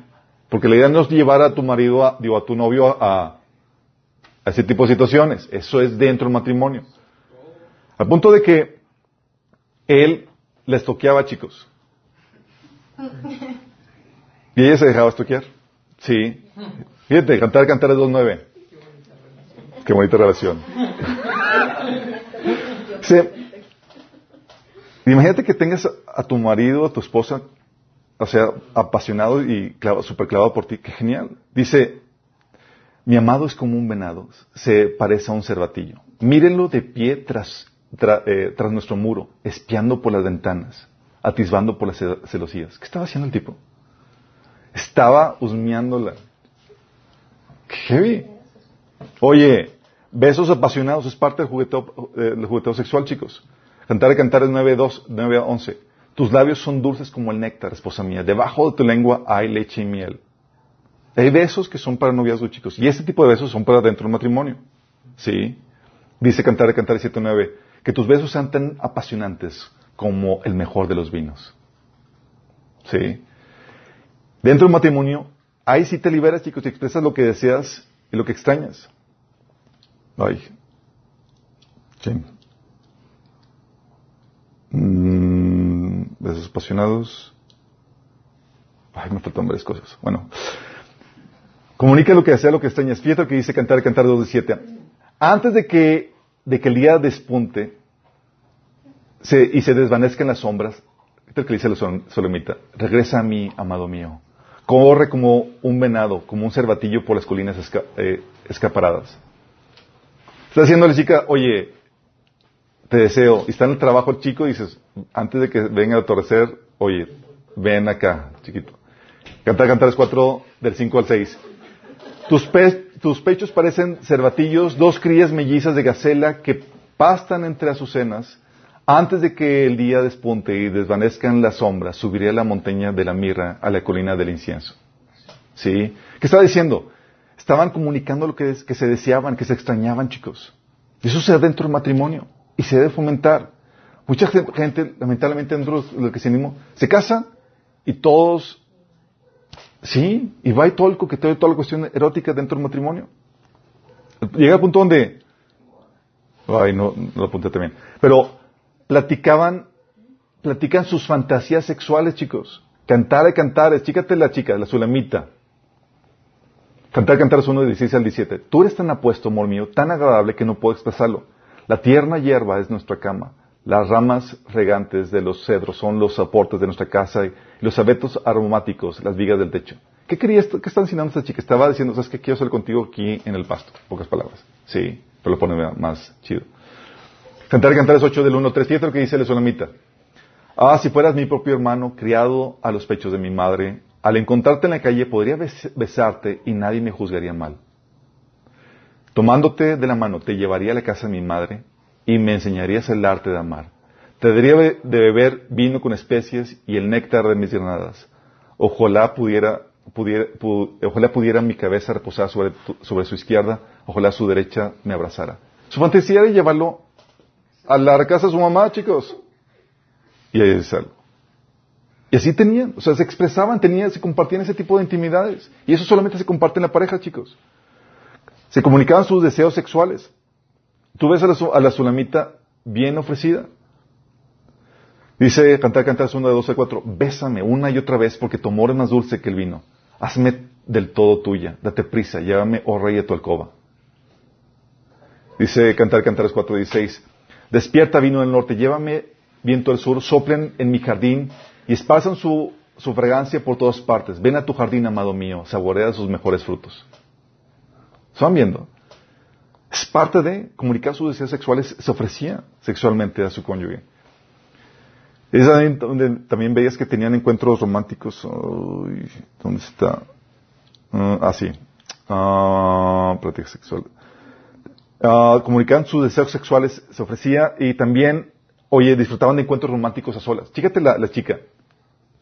Porque la idea no es llevar a tu marido, a, digo, a tu novio a, a ese tipo de situaciones. Eso es dentro del matrimonio. Al punto de que él les toqueaba, chicos. (laughs) Y ella se dejaba estoquear. Sí. Fíjate, cantar, cantar es 2.9. Qué bonita relación. Sí. Imagínate que tengas a tu marido, a tu esposa, o sea, apasionado y clava, super clavado por ti. Qué genial. Dice, mi amado es como un venado, se parece a un cervatillo. Mírenlo de pie tras, tra- eh, tras nuestro muro, espiando por las ventanas, atisbando por las ce- celosías. ¿Qué estaba haciendo el tipo? Estaba husmeándola. ¡Qué heavy! Oye, besos apasionados es parte del jugueteo, eh, del jugueteo sexual, chicos. Cantar y cantar es 9, 2, 9 a 11. Tus labios son dulces como el néctar, esposa mía. Debajo de tu lengua hay leche y miel. Hay besos que son para noviazgo, chicos. Y este tipo de besos son para dentro del matrimonio. ¿Sí? Dice Cantar y Cantar 7.9, que tus besos sean tan apasionantes como el mejor de los vinos. ¿Sí? Dentro del matrimonio, ahí sí te liberas, chicos, y expresas lo que deseas y lo que extrañas. Ay. Sí. Mm, apasionados. Ay, me faltan varias cosas. Bueno. Comunica lo que desea, lo que extrañas. Fíjate lo que dice Cantar, Cantar 2 de 7. Antes de que, de que el día despunte se- y se desvanezca en las sombras, fíjate lo que dice la sol- solemita. Regresa a mí, amado mío. Corre como un venado, como un cervatillo por las colinas eh, escaparadas. Está diciendo la chica, oye, te deseo. Y está en el trabajo el chico y dices, antes de que venga a atardecer, oye, ven acá, chiquito. Cantar Cantares 4 del 5 al 6. Tus, pe- tus pechos parecen cervatillos, dos crías mellizas de gacela que pastan entre azucenas. Antes de que el día despunte y desvanezcan las sombras, subiré a la montaña de la mirra, a la colina del incienso. ¿Sí? ¿Qué estaba diciendo? Estaban comunicando lo que, que se deseaban, que se extrañaban, chicos. Eso se da dentro del matrimonio. Y se debe fomentar. Mucha gen- gente, lamentablemente, dentro del cristianismo, se casan y todos, sí, y va y todo el coqueteo toda la cuestión erótica dentro del matrimonio. Llega al punto donde, ay, no, no lo apunté también, pero platicaban, platican sus fantasías sexuales, chicos. Cantar y cantar, chícate la chica, la sulamita. Cantar, cantar es uno de 16 al 17. Tú eres tan apuesto, amor mío, tan agradable que no puedo expresarlo. La tierna hierba es nuestra cama. Las ramas regantes de los cedros son los aportes de nuestra casa y los abetos aromáticos, las vigas del techo. ¿Qué quería esto? ¿Qué está enseñando esta chica? Estaba diciendo, ¿sabes qué? Quiero ser contigo aquí en el pasto. Pocas palabras. Sí, pero lo pone más chido. Cantar, cantar es 8 del 1 al 3. Fíjate lo que dice el solamita. Ah, si fueras mi propio hermano, criado a los pechos de mi madre, al encontrarte en la calle podría bes- besarte y nadie me juzgaría mal. Tomándote de la mano, te llevaría a la casa de mi madre y me enseñarías el arte de amar. Te daría de beber vino con especies y el néctar de mis granadas. Ojalá pudiera, pudiera, pu- ojalá pudiera mi cabeza reposar sobre, su izquierda, ojalá su derecha me abrazara. Su fantasía de llevarlo a la casa de su mamá, chicos. Y ahí es. Y así tenían, o sea, se expresaban, tenían, se compartían ese tipo de intimidades. Y eso solamente se comparte en la pareja, chicos. Se comunicaban sus deseos sexuales. Tú ves a la, a la sulamita bien ofrecida. Dice Cantar, Cantar, 1 de 12 a 4, bésame una y otra vez porque tu amor es más dulce que el vino. Hazme del todo tuya, date prisa, llévame, oh rey, a tu alcoba. Dice Cantar, Cantar 4, 16, despierta vino del norte, llévame viento del sur, soplen en mi jardín y esparzan su, su fragancia por todas partes. Ven a tu jardín, amado mío, saborea sus mejores frutos. ¿Están viendo? Es parte de comunicar sus deseos sexuales, se ofrecía sexualmente a su cónyuge. Es ahí donde también veías que tenían encuentros románticos. ¿Dónde está? Ah, ah, sí. Ah, práctica sexual. Ah, comunicaban sus deseos sexuales, se ofrecía y también, oye, disfrutaban de encuentros románticos a solas. Chícate la, la chica.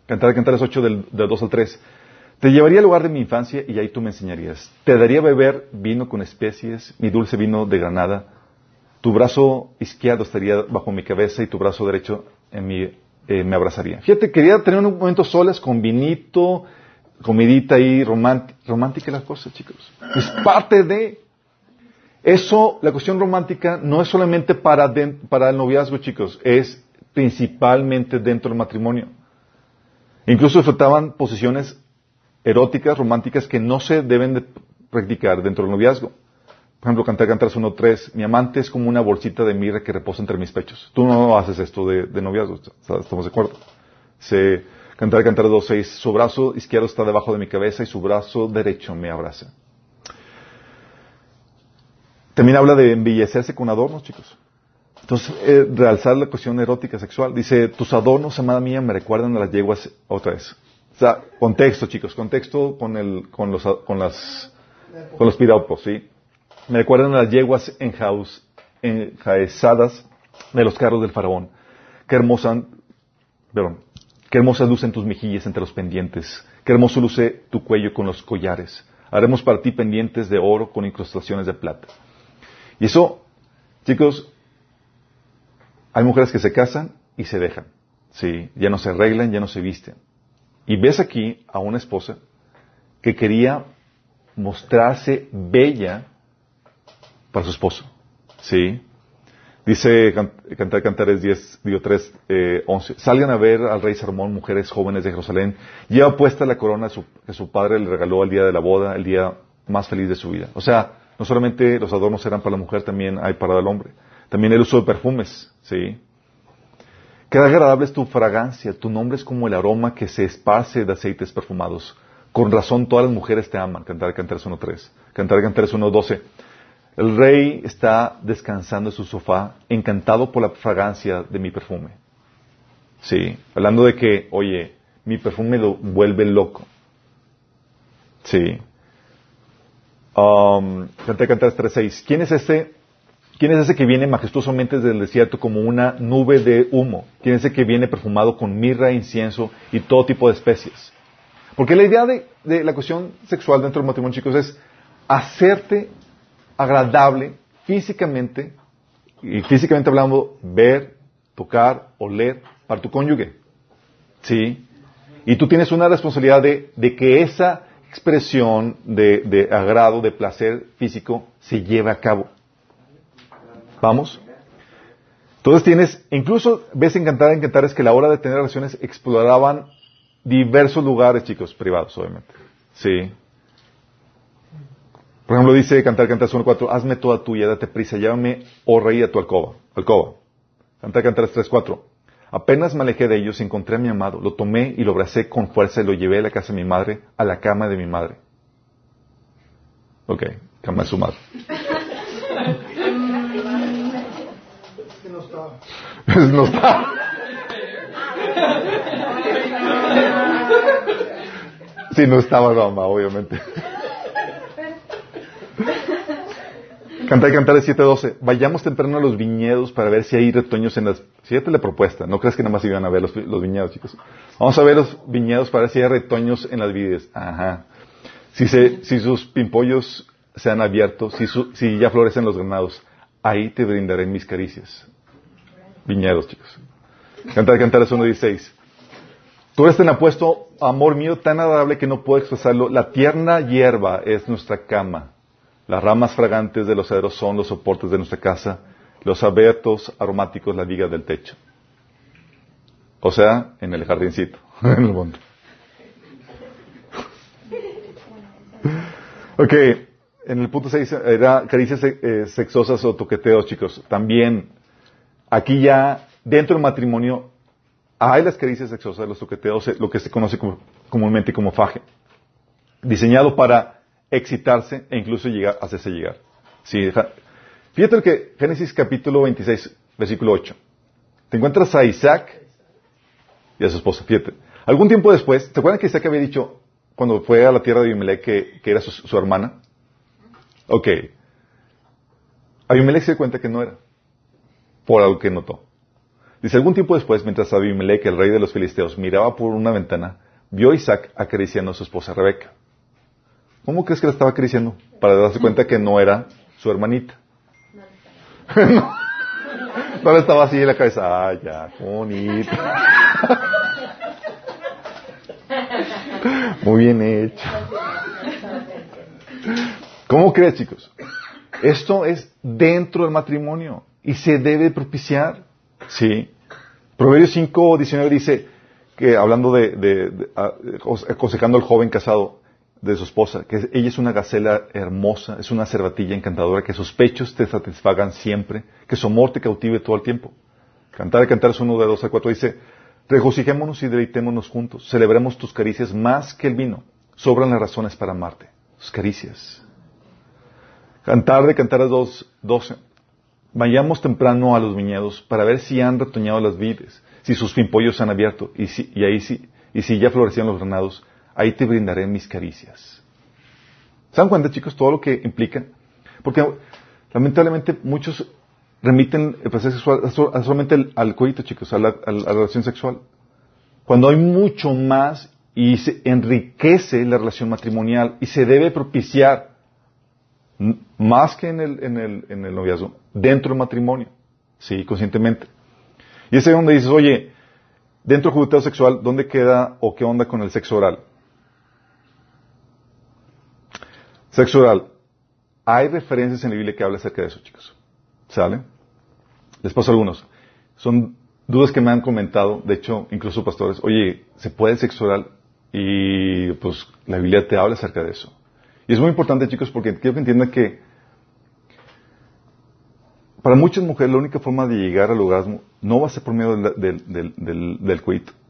Cantar, cantar es 8 del, del 2 al 3. Te llevaría al lugar de mi infancia y ahí tú me enseñarías. Te daría a beber vino con especies, mi dulce vino de granada. Tu brazo izquierdo estaría bajo mi cabeza y tu brazo derecho en mi, eh, me abrazaría. Fíjate, quería tener un momento solas con vinito, comidita ahí, romántica, las cosas, chicos. Es parte de... Eso, la cuestión romántica, no es solamente para, den- para el noviazgo, chicos, es principalmente dentro del matrimonio. Incluso disfrutaban posiciones eróticas, románticas, que no se deben de practicar dentro del noviazgo. Por ejemplo, cantar Cantares 1.3, mi amante es como una bolsita de mirra que reposa entre mis pechos. Tú no haces esto de, de noviazgo, ¿estamos de acuerdo? Se, cantar Cantares 2.6, su brazo izquierdo está debajo de mi cabeza y su brazo derecho me abraza. También habla de embellecerse con adornos, chicos. Entonces, eh, realzar la cuestión erótica sexual. Dice, tus adornos, amada mía, me recuerdan a las yeguas otra vez. O sea, contexto, chicos, contexto con, el, con, los, con, las, con los piropos, ¿sí? Me recuerdan a las yeguas enjauz, enjaezadas de los carros del faraón. Qué hermosa, perdón, qué hermosa lucen tus mejillas entre los pendientes. Qué hermoso luce tu cuello con los collares. Haremos para ti pendientes de oro con incrustaciones de plata. Y eso, chicos, hay mujeres que se casan y se dejan. Sí, ya no se arreglan, ya no se visten. Y ves aquí a una esposa que quería mostrarse bella para su esposo. Sí. Dice Can- Cantar Cantares 10, digo 3, eh, 11. Salgan a ver al rey Salomón, mujeres jóvenes de Jerusalén. Lleva puesta la corona que su padre le regaló el día de la boda, el día más feliz de su vida. O sea, no solamente los adornos eran para la mujer, también hay para el hombre. También el uso de perfumes, ¿sí? Qué agradable tu fragancia, tu nombre es como el aroma que se esparce de aceites perfumados. Con razón todas las mujeres te aman. Cantar Cantares 1.3. Cantar Cantares 1.12. El rey está descansando en su sofá, encantado por la fragancia de mi perfume. Sí, hablando de que, oye, mi perfume lo vuelve loco. Sí. Um, Cantar Cantares 3.6. ¿Quién es este? ¿Quién es ese que viene majestuosamente desde el desierto como una nube de humo? ¿Quién es ese que viene perfumado con mirra, incienso y todo tipo de especies? Porque la idea de, la cuestión sexual dentro del matrimonio, chicos, es hacerte agradable físicamente, y físicamente hablando, ver, tocar, oler para tu cónyuge. ¿Sí? Y tú tienes una responsabilidad de, que esa expresión de agrado, de placer físico, se lleve a cabo. ¿Vamos? Entonces tienes, incluso ves encantar encantar es que a la hora de tener relaciones exploraban diversos lugares, chicos, privados, obviamente. Sí. Por ejemplo, dice Cantar Cantar 1.4, hazme toda tuya, date prisa, llévame, oh rey, a tu alcoba. alcoba. Cantar Cantar 3.4, apenas me alejé de ellos, encontré a mi amado, lo tomé y lo abracé con fuerza y lo llevé a la casa de mi madre, a la cama de mi madre. Ok, cama de su madre. (laughs) no está. Sí, no estaba Roma, obviamente. Cantar y cantar es 7.12. Vayamos temprano a los viñedos para ver si hay retoños en las... Fíjate la propuesta. No crees que nada más iban a ver los, los viñedos, chicos. Vamos a ver los viñedos para ver si hay retoños en las vides. Ajá. Si, se, si sus pimpollos se han abierto, si, su- si ya florecen los granados, ahí te brindaré mis caricias. Viñedos, chicos. Cantar, cantar es 1.16. Tú eres tan apuesto, amor mío, tan agradable que no puedo expresarlo. La tierna hierba es nuestra cama. Las ramas fragantes de los cedros son los soportes de nuestra casa. Los abetos aromáticos, la viga del techo. O sea, en el jardincito, (laughs) en el monte. Ok, en el punto 6 era caricias eh, sexosas o toqueteos, chicos. También, aquí ya, dentro del matrimonio, hay las caricias sexosas, los toqueteos, lo que se conoce comúnmente como faje. Diseñado para excitarse e incluso llegar, hacerse llegar. Sí, ja- fíjate que Génesis capítulo 26, versículo 8. Te encuentras a Isaac y a su esposa, fíjate. Algún tiempo después, ¿te acuerdan que Isaac había dicho cuando fue a la tierra de Abimelech que, que era su, su hermana? Ok. Abimelech se dio cuenta que no era, por algo que notó. Dice, algún tiempo después, mientras Abimelech, el rey de los filisteos, miraba por una ventana, vio a Isaac acariciando a su esposa Rebeca. ¿Cómo crees que la estaba acariciando? Para darse cuenta que no era su hermanita. (laughs) no. No estaba así en la cabeza. Ah, ya, qué bonito. Muy bien hecho. ¿Cómo crees, chicos? Esto es dentro del matrimonio y se debe propiciar. Sí. Proverbios 5, 19 dice que hablando de, de- de- aconsejando al joven casado de su esposa, que ella es una gacela hermosa, es una cervatilla encantadora, que sus pechos te satisfagan siempre, que su amor te cautive todo el tiempo. Cantar y cantar es uno de dos a cuatro. Dice, regocijémonos y deleitémonos juntos, celebremos tus caricias más que el vino. Sobran las razones para amarte. Tus caricias. Cantar de cantar a dos, doce. Vayamos temprano a los viñedos para ver si han retoñado las vides, si sus pimpollos han abierto, y, si, ahí y si ya florecían los granados, ahí te brindaré mis caricias. ¿Se dan chicos, todo lo que implica? Porque lamentablemente muchos remiten el placer sexual solamente al, coito, chicos, a la, a la- relación sexual. Cuando hay mucho más y se enriquece la relación matrimonial y se debe propiciar más que en el, en el, en el noviazgo, dentro del matrimonio, sí, conscientemente. Y es ahí donde dices, oye, dentro del jugueteo sexual, ¿dónde queda o qué onda con el sexo oral? Sexo oral. Hay referencias en la Biblia que habla acerca de eso, chicos. ¿Sale? Les paso algunos. Son dudas que me han comentado, de hecho, incluso pastores, oye, ¿se puede sexo oral? Y pues la Biblia te habla acerca de eso. Y es muy importante, chicos, porque quiero que entiendan que para muchas mujeres la única forma de llegar al orgasmo no va a ser por medio del, del,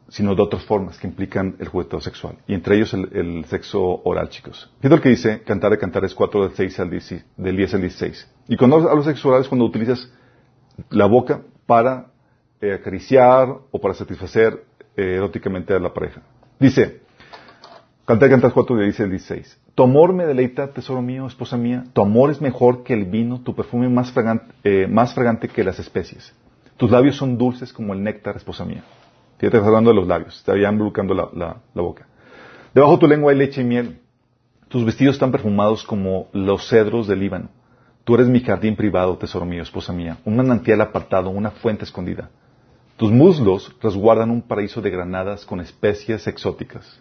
sino de otras formas que implican el jugueteo sexual. Y entre ellos el, sexo oral, chicos. Fíjate lo que dice Cantar de Cantares 4 del, 6 al 10, del 10 al 16. Y cuando hablo de sexo oral es cuando utilizas la boca para eh, acariciar o para satisfacer eh, eróticamente a la pareja. Dice, Cantar de Cantares 4 del 10 al 16. Tu amor me deleita, tesoro mío, esposa mía. Tu amor es mejor que el vino, tu perfume más fragante, eh, más fragante que las especies. Tus labios son dulces como el néctar, esposa mía. Fíjate, hablando de los labios, te ya embrucando la, la, boca. Debajo de tu lengua hay leche y miel. Tus vestidos están perfumados como los cedros del Líbano. Tú eres mi jardín privado, tesoro mío, esposa mía, un manantial apartado, una fuente escondida. Tus muslos resguardan un paraíso de granadas con especias exóticas.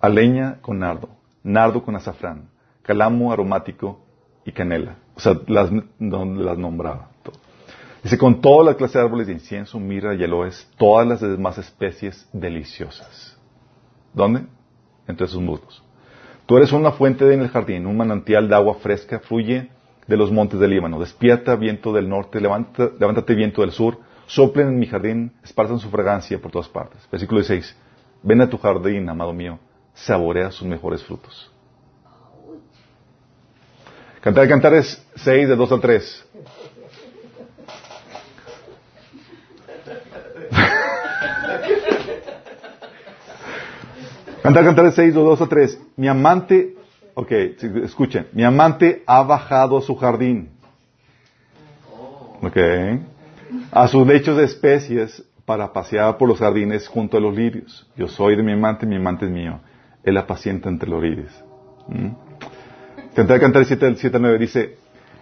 Aleña con nardo, nardo con azafrán, calamo aromático y canela. O sea, las, las nombraba. Dice, con toda la clase de árboles de incienso, mirra y aloes, todas las demás especies deliciosas. ¿Dónde? Entre sus muslos. Tú eres una fuente en el jardín, un manantial de agua fresca, fluye de los montes del Líbano. Despierta viento del norte, levántate viento del sur, soplen en mi jardín, esparzan su fragancia por todas partes. Versículo 16. Ven a tu jardín, amado mío, saborea sus mejores frutos. Cantar de (laughs) Cantares 6, de 2 al 3. Cantar Cantares 6, de 2 a 3. Mi amante, ok, escuchen, mi amante ha bajado a su jardín. Ok. A sus lechos de especies para pasear por los jardines junto a los lirios. Yo soy de mi amante, mi amante es mío. Él apacienta entre los lirios. ¿Mm? Cantar Cantar 7 del 7 al 9 dice,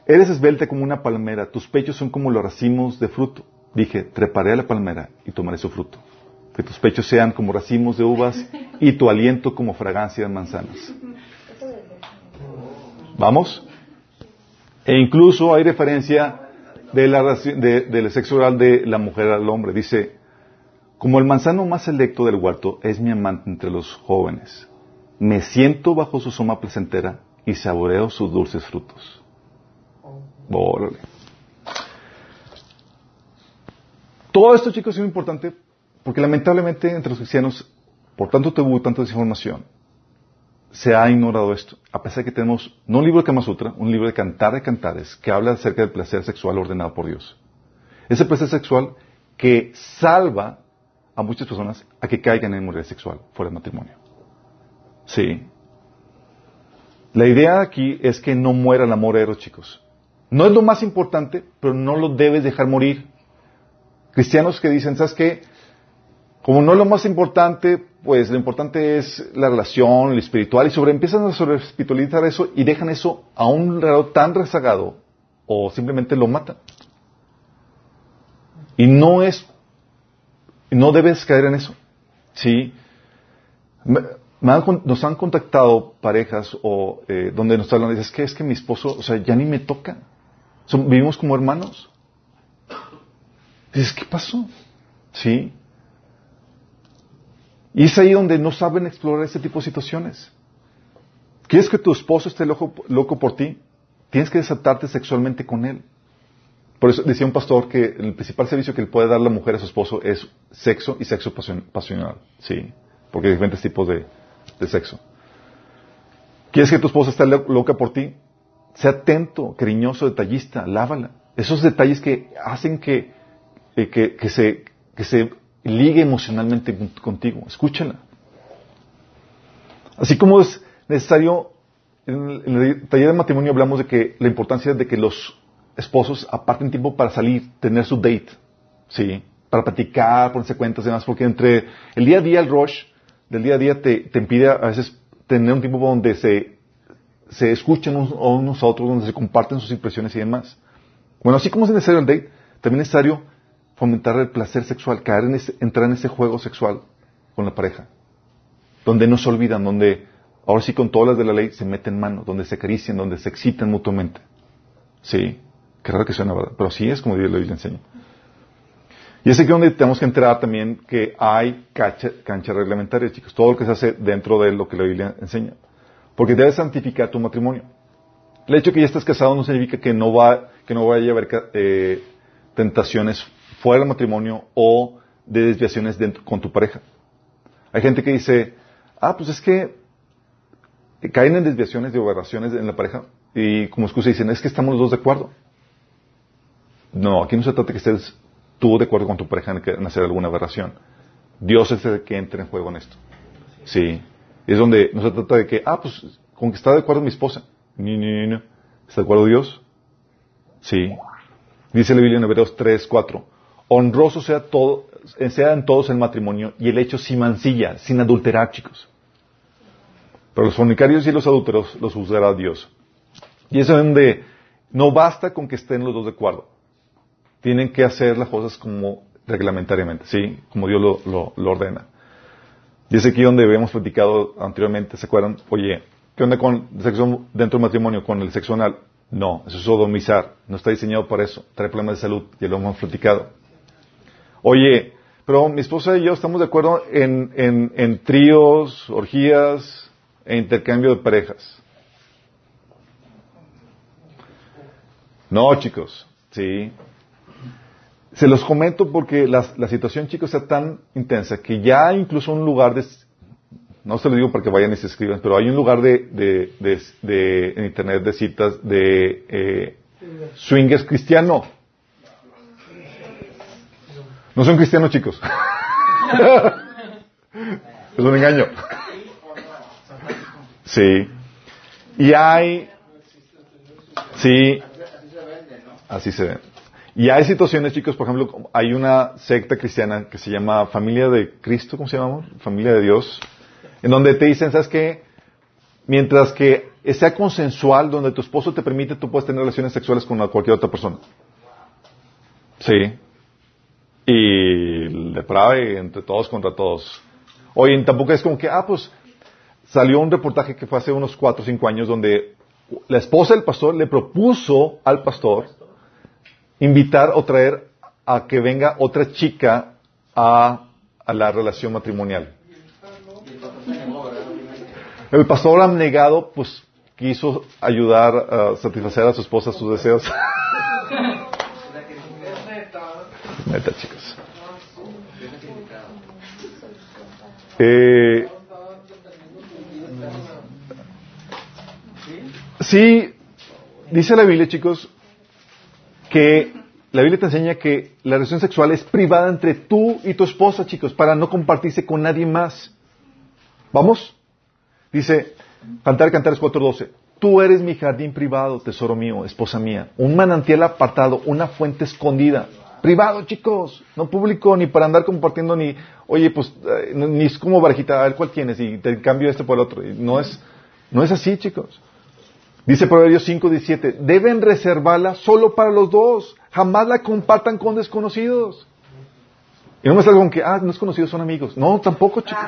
Eres esbelta como una palmera, tus pechos son como los racimos de fruto. Dije, treparé a la palmera y tomaré su fruto. Que tus pechos sean como racimos de uvas y tu aliento como fragancia de manzanas. ¿Vamos? E incluso hay referencia de la, de- del sexo oral de la mujer al hombre. Dice, como el manzano más selecto del huerto es mi amante entre los jóvenes. Me siento bajo su soma placentera y saboreo sus dulces frutos. Órale. Todo esto, chicos, es muy importante porque lamentablemente entre los cristianos, por tanto tabú, tanta desinformación, se ha ignorado esto. A pesar de que tenemos no un libro de Kama Sutra, un libro de Cantar de Cantares que habla acerca del placer sexual ordenado por Dios. Ese placer sexual que salva a muchas personas a que caigan en inmoralidad sexual fuera del matrimonio. Sí. La idea aquí es que no muera el amor eros, chicos. No es lo más importante, pero no lo debes dejar morir. Cristianos que dicen, ¿sabes qué? Como no es lo más importante, pues lo importante es la relación, lo espiritual, y sobre empiezan a sobre espiritualizar eso y dejan eso a un grado tan rezagado o simplemente lo matan. Y no es, no debes caer en eso. Sí. Me- me han nos han contactado parejas o eh, donde nos hablan es que es que mi esposo, o sea, ya ni me toca. Vivimos como hermanos. Dices, ¿qué pasó? Sí. Y es ahí donde no saben explorar ese tipo de situaciones. ¿Quieres que tu esposo esté loco, loco por ti? Tienes que desatarte sexualmente con él. Por eso decía un pastor que el principal servicio que le puede dar la mujer a su esposo es sexo y sexo pasion- pasional. Sí. Porque hay diferentes tipos de, de sexo. ¿Quieres que tu esposa esté lo- loca por ti? Sea atento, cariñoso, detallista, lávala. Esos detalles que hacen que, eh, que, que se, que se ligue emocionalmente con- contigo. Escúchala. Así como es necesario, en el, en el taller de matrimonio hablamos de que la importancia de que los esposos aparten tiempo para salir, tener su date, ¿sí? Para platicar, ponerse cuentas y demás, porque entre el día a día, el rush del día a día te, impide a veces tener un tiempo donde se, se escuchen unos, a otros, donde se comparten sus impresiones y demás. Bueno, así como es necesario el date, también es necesario fomentar el placer sexual, caer en ese, entrar en ese juego sexual con la pareja, donde no se olvidan, donde ahora sí con todas las de la ley se meten mano, donde se acarician, donde se excitan mutuamente. Sí, qué raro que suena, ¿verdad? Pero así es como Dios le enseña. Y es aquí donde tenemos que enterar también que hay cancha, cancha reglamentaria, chicos, todo lo que se hace dentro de lo que la Biblia enseña. Porque debes santificar tu matrimonio. El hecho de que ya estés casado no significa que no va, que no vaya a haber eh, tentaciones fuera del matrimonio o de desviaciones dentro, con tu pareja. Hay gente que dice, ah, pues es que caen en desviaciones de aberraciones en la pareja y como excusa dicen, es que estamos los dos de acuerdo. No, aquí no se trata de que estés tú de acuerdo con tu pareja en hacer alguna aberración. Dios es el que entra en juego en esto. Sí. Es donde no se trata de que, ah, pues con que está de acuerdo mi esposa. Ni, ni, ni, ¿Está de acuerdo Dios? Sí. Dice la Biblia en Hebreos 3, 4. Honroso sea, todo, sea en todos el matrimonio y el hecho sin mancilla, sin adulterar, chicos. Pero los fornicarios y los adúlteros los juzgará Dios. Y es donde no basta con que estén los dos de acuerdo. Tienen que hacer las cosas como reglamentariamente, ¿sí? Como Dios lo, lo, ordena. Y es aquí donde habíamos platicado anteriormente, ¿se acuerdan? Oye, ¿qué onda con el sexo dentro del matrimonio, con el sexo anal? No, eso es sodomizar, no está diseñado para eso, trae problemas de salud, ya lo hemos platicado. Oye, pero mi esposa y yo estamos de acuerdo en, en, en tríos, orgías e intercambio de parejas. No, chicos, sí. Se los comento porque la, la, situación, chicos, está tan intensa que ya incluso un lugar de... No se lo digo para que vayan y se escriban, pero hay un lugar de, de, de, de en internet de citas de eh, swingers cristiano. No son cristianos, chicos. (laughs) es un engaño. Sí. Y hay... Sí. Así se ve. Y hay situaciones, chicos, por ejemplo, hay una secta cristiana que se llama Familia de Cristo, ¿cómo se llama? Familia de Dios, en donde te dicen, ¿sabes qué? Mientras que sea consensual, donde tu esposo te permite, tú puedes tener relaciones sexuales con cualquier otra persona. Sí. Y deprave entre todos contra todos. Oye, tampoco es como que, ah, pues, salió un reportaje que fue hace unos cuatro o cinco años donde la esposa del pastor le propuso al pastor invitar o traer a que venga otra chica a, la relación matrimonial. El pastor abnegado, pues, quiso ayudar a satisfacer a su esposa sus deseos. (laughs) Neta, chicos. Eh, sí, dice la Biblia, chicos, que la Biblia te enseña que la relación sexual es privada entre tú y tu esposa, chicos, para no compartirse con nadie más. ¿Vamos? Dice, Cantar Cantares 4.12. Tú eres mi jardín privado, tesoro mío, esposa mía. Un manantial apartado, una fuente escondida. Privado, chicos. No público, ni para andar compartiendo, ni, oye, pues, eh, ni es como barajita, a ver cuál tienes, y te cambio este por el otro. No es, no es así, chicos. Dice Proverbios 5:17, deben reservarla solo para los dos, jamás la compartan con desconocidos. Y no me salgo con que, ah, desconocidos son amigos. No, tampoco, chicos.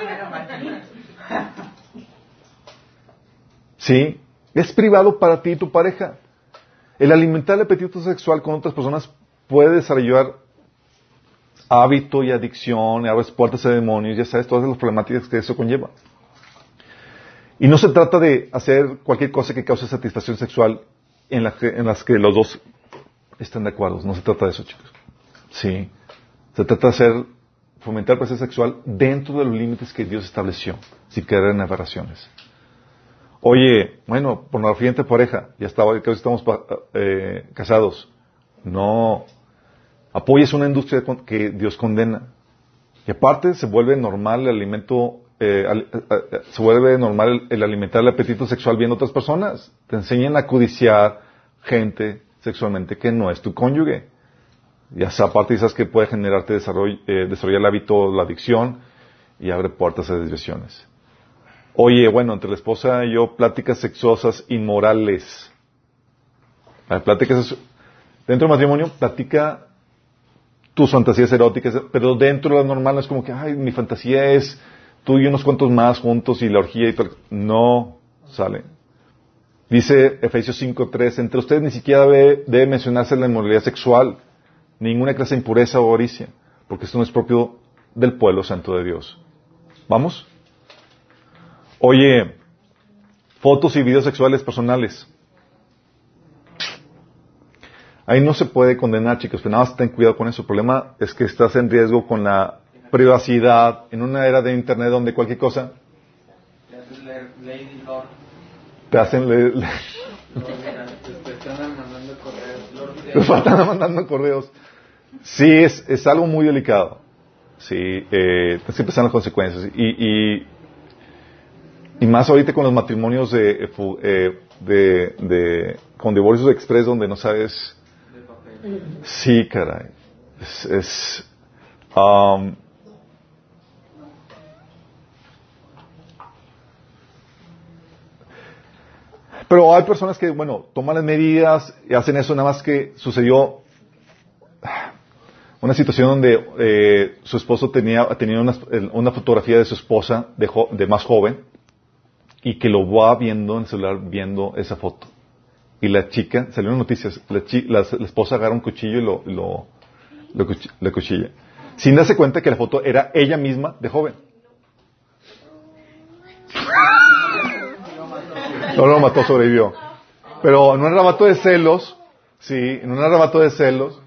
Sí, es privado para ti y tu pareja. El alimentar el apetito sexual con otras personas puede desarrollar hábito y adicción, y abres puertas a demonios, ya sabes, todas las problemáticas que eso conlleva. Y no se trata de hacer cualquier cosa que cause satisfacción sexual en, las que los dos estén de acuerdo. No se trata de eso, chicos. Sí. Se trata de hacer, fomentar el placer sexual dentro de los límites que Dios estableció, sin caer en aberraciones. Oye, bueno, pornografía entre pareja, ya estaba, que estamos eh, casados. No. Apoyes una industria que Dios condena. Y aparte se vuelve normal el alimento eh, eh, eh, se vuelve normal el, alimentar el apetito sexual viendo otras personas. Te enseñan a codiciar gente sexualmente que no es tu cónyuge. Y aparte sabes que puede generarte desarrollo, desarrollar el hábito, la adicción y abre puertas a desviaciones. Oye, bueno, entre la esposa y yo, pláticas sexuosas inmorales. Pláticas, dentro del matrimonio, platica tus fantasías eróticas, pero dentro de lo normal no es como que, ay, mi fantasía es tú y unos cuantos más juntos y la orgía y todo. No sale. Dice Efesios 5.3, entre ustedes ni siquiera debe, mencionarse la inmoralidad sexual, ninguna clase de impureza o avaricia, porque esto no es propio del pueblo santo de Dios. ¿Vamos? Oye, fotos y videos sexuales personales. Ahí no se puede condenar, chicos, pero nada más ten cuidado con eso. El problema es que estás en riesgo con la privacidad en una era de Internet donde cualquier cosa leer te hacen... le- le- Te están mandando correos. Lord de- Nos faltan mandando correos. Sí, es, es algo muy delicado. Sí, eh, en las consecuencias. Y, y, y más ahorita con los matrimonios de, eh, fu- eh, de, de- con divorcios express donde no sabes. de. Sí, caray. Es, es, um, pero hay personas que, bueno, toman las medidas y hacen eso, nada más que sucedió una situación donde eh, su esposo tenía, tenía una, una fotografía de su esposa de, jo- de más joven y que lo va viendo en el celular viendo esa foto. Y la chica, salieron noticias, la, chi- la- la esposa agarra un cuchillo y lo, lo, lo cuchi- la cuchilla. Sin darse cuenta que la foto era ella misma de joven. No lo mató, sobrevivió. Pero en un arrebato de celos, sí, en un arrebato de celos,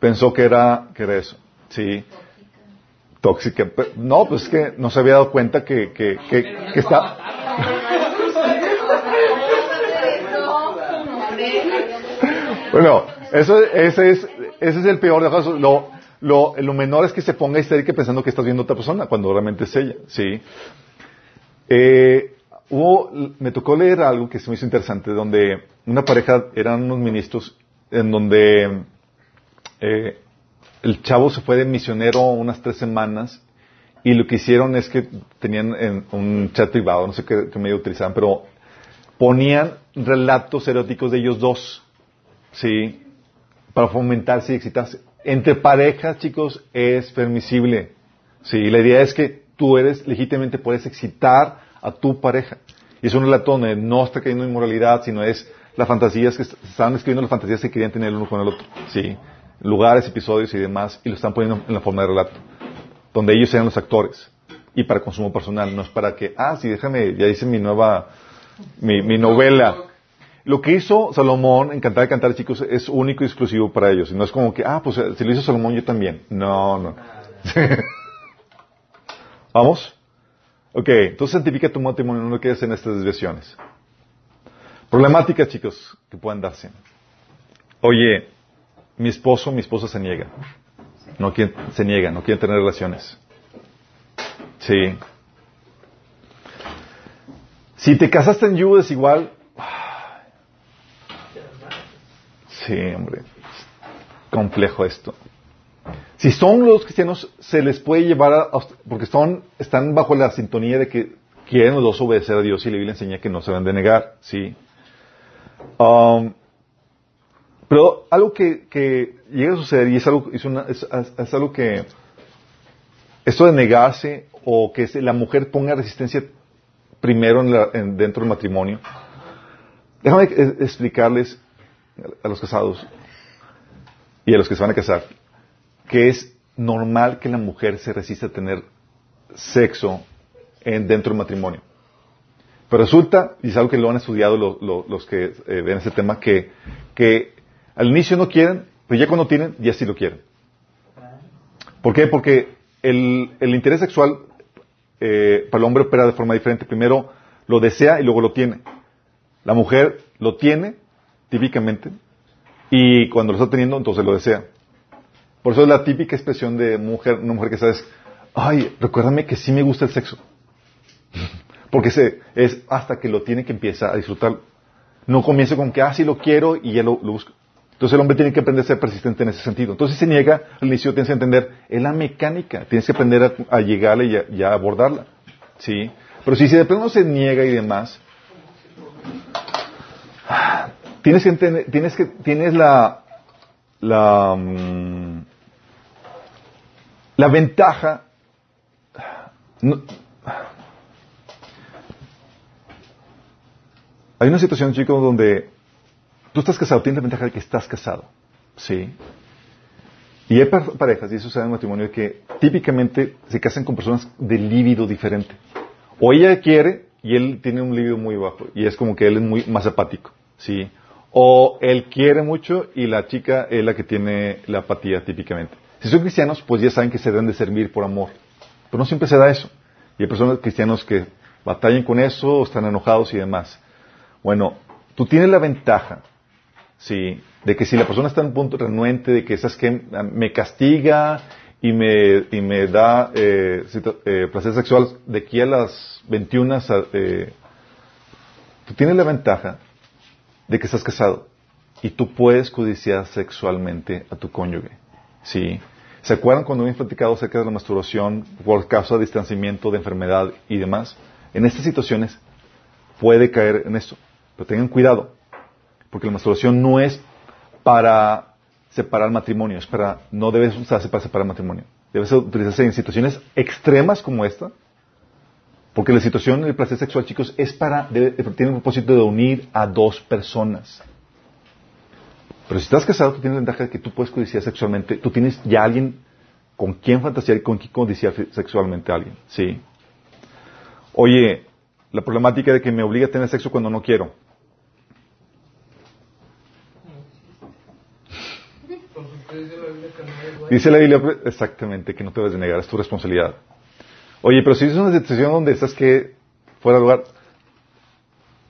pensó que era, que era eso, sí. Tóxica. No, pues es que no se había dado cuenta que, que, que, que está... Bueno, eso, ese, es, ese es el peor de los casos. Lo, lo, lo menor es que se ponga histérica pensando que estás viendo a otra persona, cuando realmente es ella, ¿sí? Eh, hubo, me tocó leer algo que se me hizo interesante, donde una pareja, eran unos ministros, en donde eh, el chavo se fue de misionero unas tres semanas y lo que hicieron es que tenían en un chat privado, no sé qué, medio utilizaban, pero ponían relatos eróticos de ellos dos, ¿sí? Para fomentarse y excitarse. Entre parejas, chicos, es permisible. Sí, la idea es que tú eres, legítimamente puedes excitar a tu pareja. Y es un relato donde no está cayendo en inmoralidad, sino es las fantasías que est- estaban escribiendo las fantasías que querían tener el uno con el otro. Sí, lugares, episodios y demás, y lo están poniendo en la forma de relato. Donde ellos sean los actores. Y para consumo personal, no es para que, ah, sí, déjame, ya hice mi nueva, mi, mi novela. Lo que hizo Salomón en Cantar y Cantar, chicos, es único y exclusivo para ellos. Y no es como que, ah, pues eh, si lo hizo Salomón, yo también. No, no. (laughs) ¿Vamos? Ok, entonces santifica tu matrimonio, no quedes en estas desviaciones. Problemáticas, chicos, que pueden darse. Oye, mi esposo, mi esposa se niega. No quiere, se niega, no quiere tener relaciones. Sí. Si te casaste en yugo desigual, (sighs) Sí, hombre. Complejo esto. Si son los cristianos, se les puede llevar a, porque están bajo la sintonía de que quieren los dos obedecer a Dios y la Biblia enseña que no se deben de negar, sí. Um, pero algo que, llega a suceder y es algo, es, es- algo que, esto de negarse o que la mujer ponga resistencia primero en la- en- dentro del matrimonio, déjame eh, explicarles a los casados y a los que se van a casar que es normal que la mujer se resista a tener sexo en- dentro del matrimonio. Pero resulta, y es algo que lo han estudiado lo- lo- los que eh, ven este tema, que, que al inicio no quieren, pero ya cuando tienen, ya sí lo quieren. ¿Por qué? Porque el, el interés sexual eh, para el hombre opera de forma diferente. Primero lo desea y luego lo tiene. La mujer lo tiene, típicamente, y cuando lo está teniendo, entonces lo desea. Por eso es la típica expresión de mujer, una mujer que sabes, ay, recuérdame que sí me gusta el sexo. (laughs) Porque se, es hasta que lo tiene que empieza a disfrutar. No comienza con que, ah, sí lo quiero y ya lo, busco. Entonces el hombre tiene que aprender a ser persistente en ese sentido. Entonces si se niega, al inicio tienes que entender, es la mecánica, tienes que aprender a, llegarle y a, abordarla. ¿Sí? Pero si, si de pronto se niega y demás, (sighs) tienes que entender, tienes que, tienes la, la, mm, la ventaja, hay una situación, chicos, donde tú estás casado, tienes la ventaja de que estás casado, ¿sí? Y hay par- parejas, y eso se da en matrimonio, que típicamente se casan con personas de líbido diferente. O ella quiere y él tiene un líbido muy bajo, y es como que él es muy más apático, ¿sí? O él quiere mucho y la chica es la que tiene la apatía típicamente. Si son cristianos, pues ya saben que se deben de servir por amor. Pero no siempre se da eso. Y hay personas cristianos que batallan con eso, están enojados y demás. Bueno, tú tienes la ventaja, sí, de que si la persona está en un punto renuente, de que esas que me castiga y me, y me da eh, eh, placer sexual de aquí a las 21, eh, tú tienes la ventaja de que estás casado y tú puedes codiciar sexualmente a tu cónyuge. ¿Sí? ¿Se acuerdan cuando habían platicado acerca de la masturbación por causa de distanciamiento, de enfermedad y demás? En estas situaciones puede caer en esto. Pero tengan cuidado, porque la masturbación no es para separar matrimonio, no debe usarse para separar matrimonio. Debe utilizarse en situaciones extremas como esta, porque la situación del placer sexual, chicos, es para, tiene el propósito de unir a dos personas. Pero si estás casado, tú tienes la ventaja de que tú puedes codiciar sexualmente, tú tienes ya alguien con quien fantasear y con quien codiciar sexualmente a alguien, ¿sí? Oye, la problemática de que me obliga a tener sexo cuando no quiero. Dice la Biblia exactamente que no te debes de negar, es tu responsabilidad. Oye, pero si es una situación donde estás que fuera de lugar,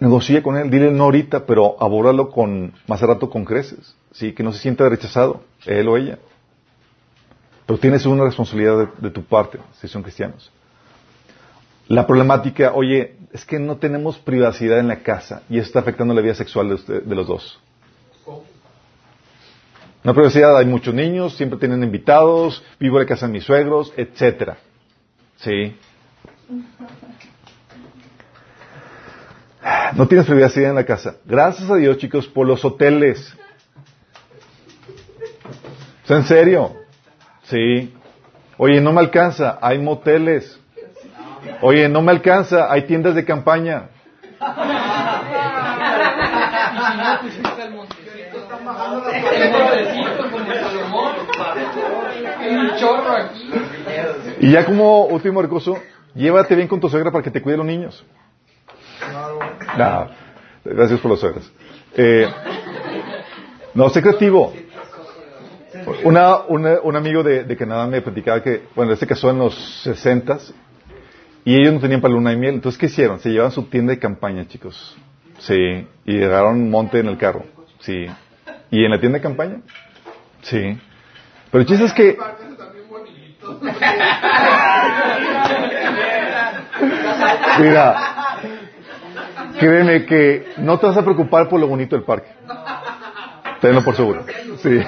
negocia con él, dile no ahorita, pero abóralo con más a rato con creces, sí, que no se sienta rechazado, él o ella. Pero tienes una responsabilidad de, tu parte, si son cristianos. La problemática, oye, es que no tenemos privacidad en la casa y eso está afectando la vida sexual de, usted- de los dos. No hay privacidad, hay muchos niños, siempre tienen invitados, vivo en la casa de mis suegros, etcétera. Sí. No tienes privacidad en la casa. Gracias a Dios, chicos, por los hoteles. ¿Es en serio? Sí. Oye, no me alcanza, hay moteles. Oye, no me alcanza, hay tiendas de campaña. Y ya como último recurso, llévate bien con tu suegra para que te cuide los niños. No, gracias por los suegros. Eh, no, sé creativo. Una, una- un amigo de, Canadá me platicaba que, bueno, él se casó en los 60 y ellos no tenían para luna de miel. Entonces, ¿qué hicieron? Se llevaban su tienda de campaña, chicos. Sí. Y llegaron un monte en el carro. Sí. ¿Y en la tienda de campaña? Sí. Pero el chiste es que. Mira, créeme que no te vas a preocupar por lo bonito del parque. Tenlo por seguro. Sí.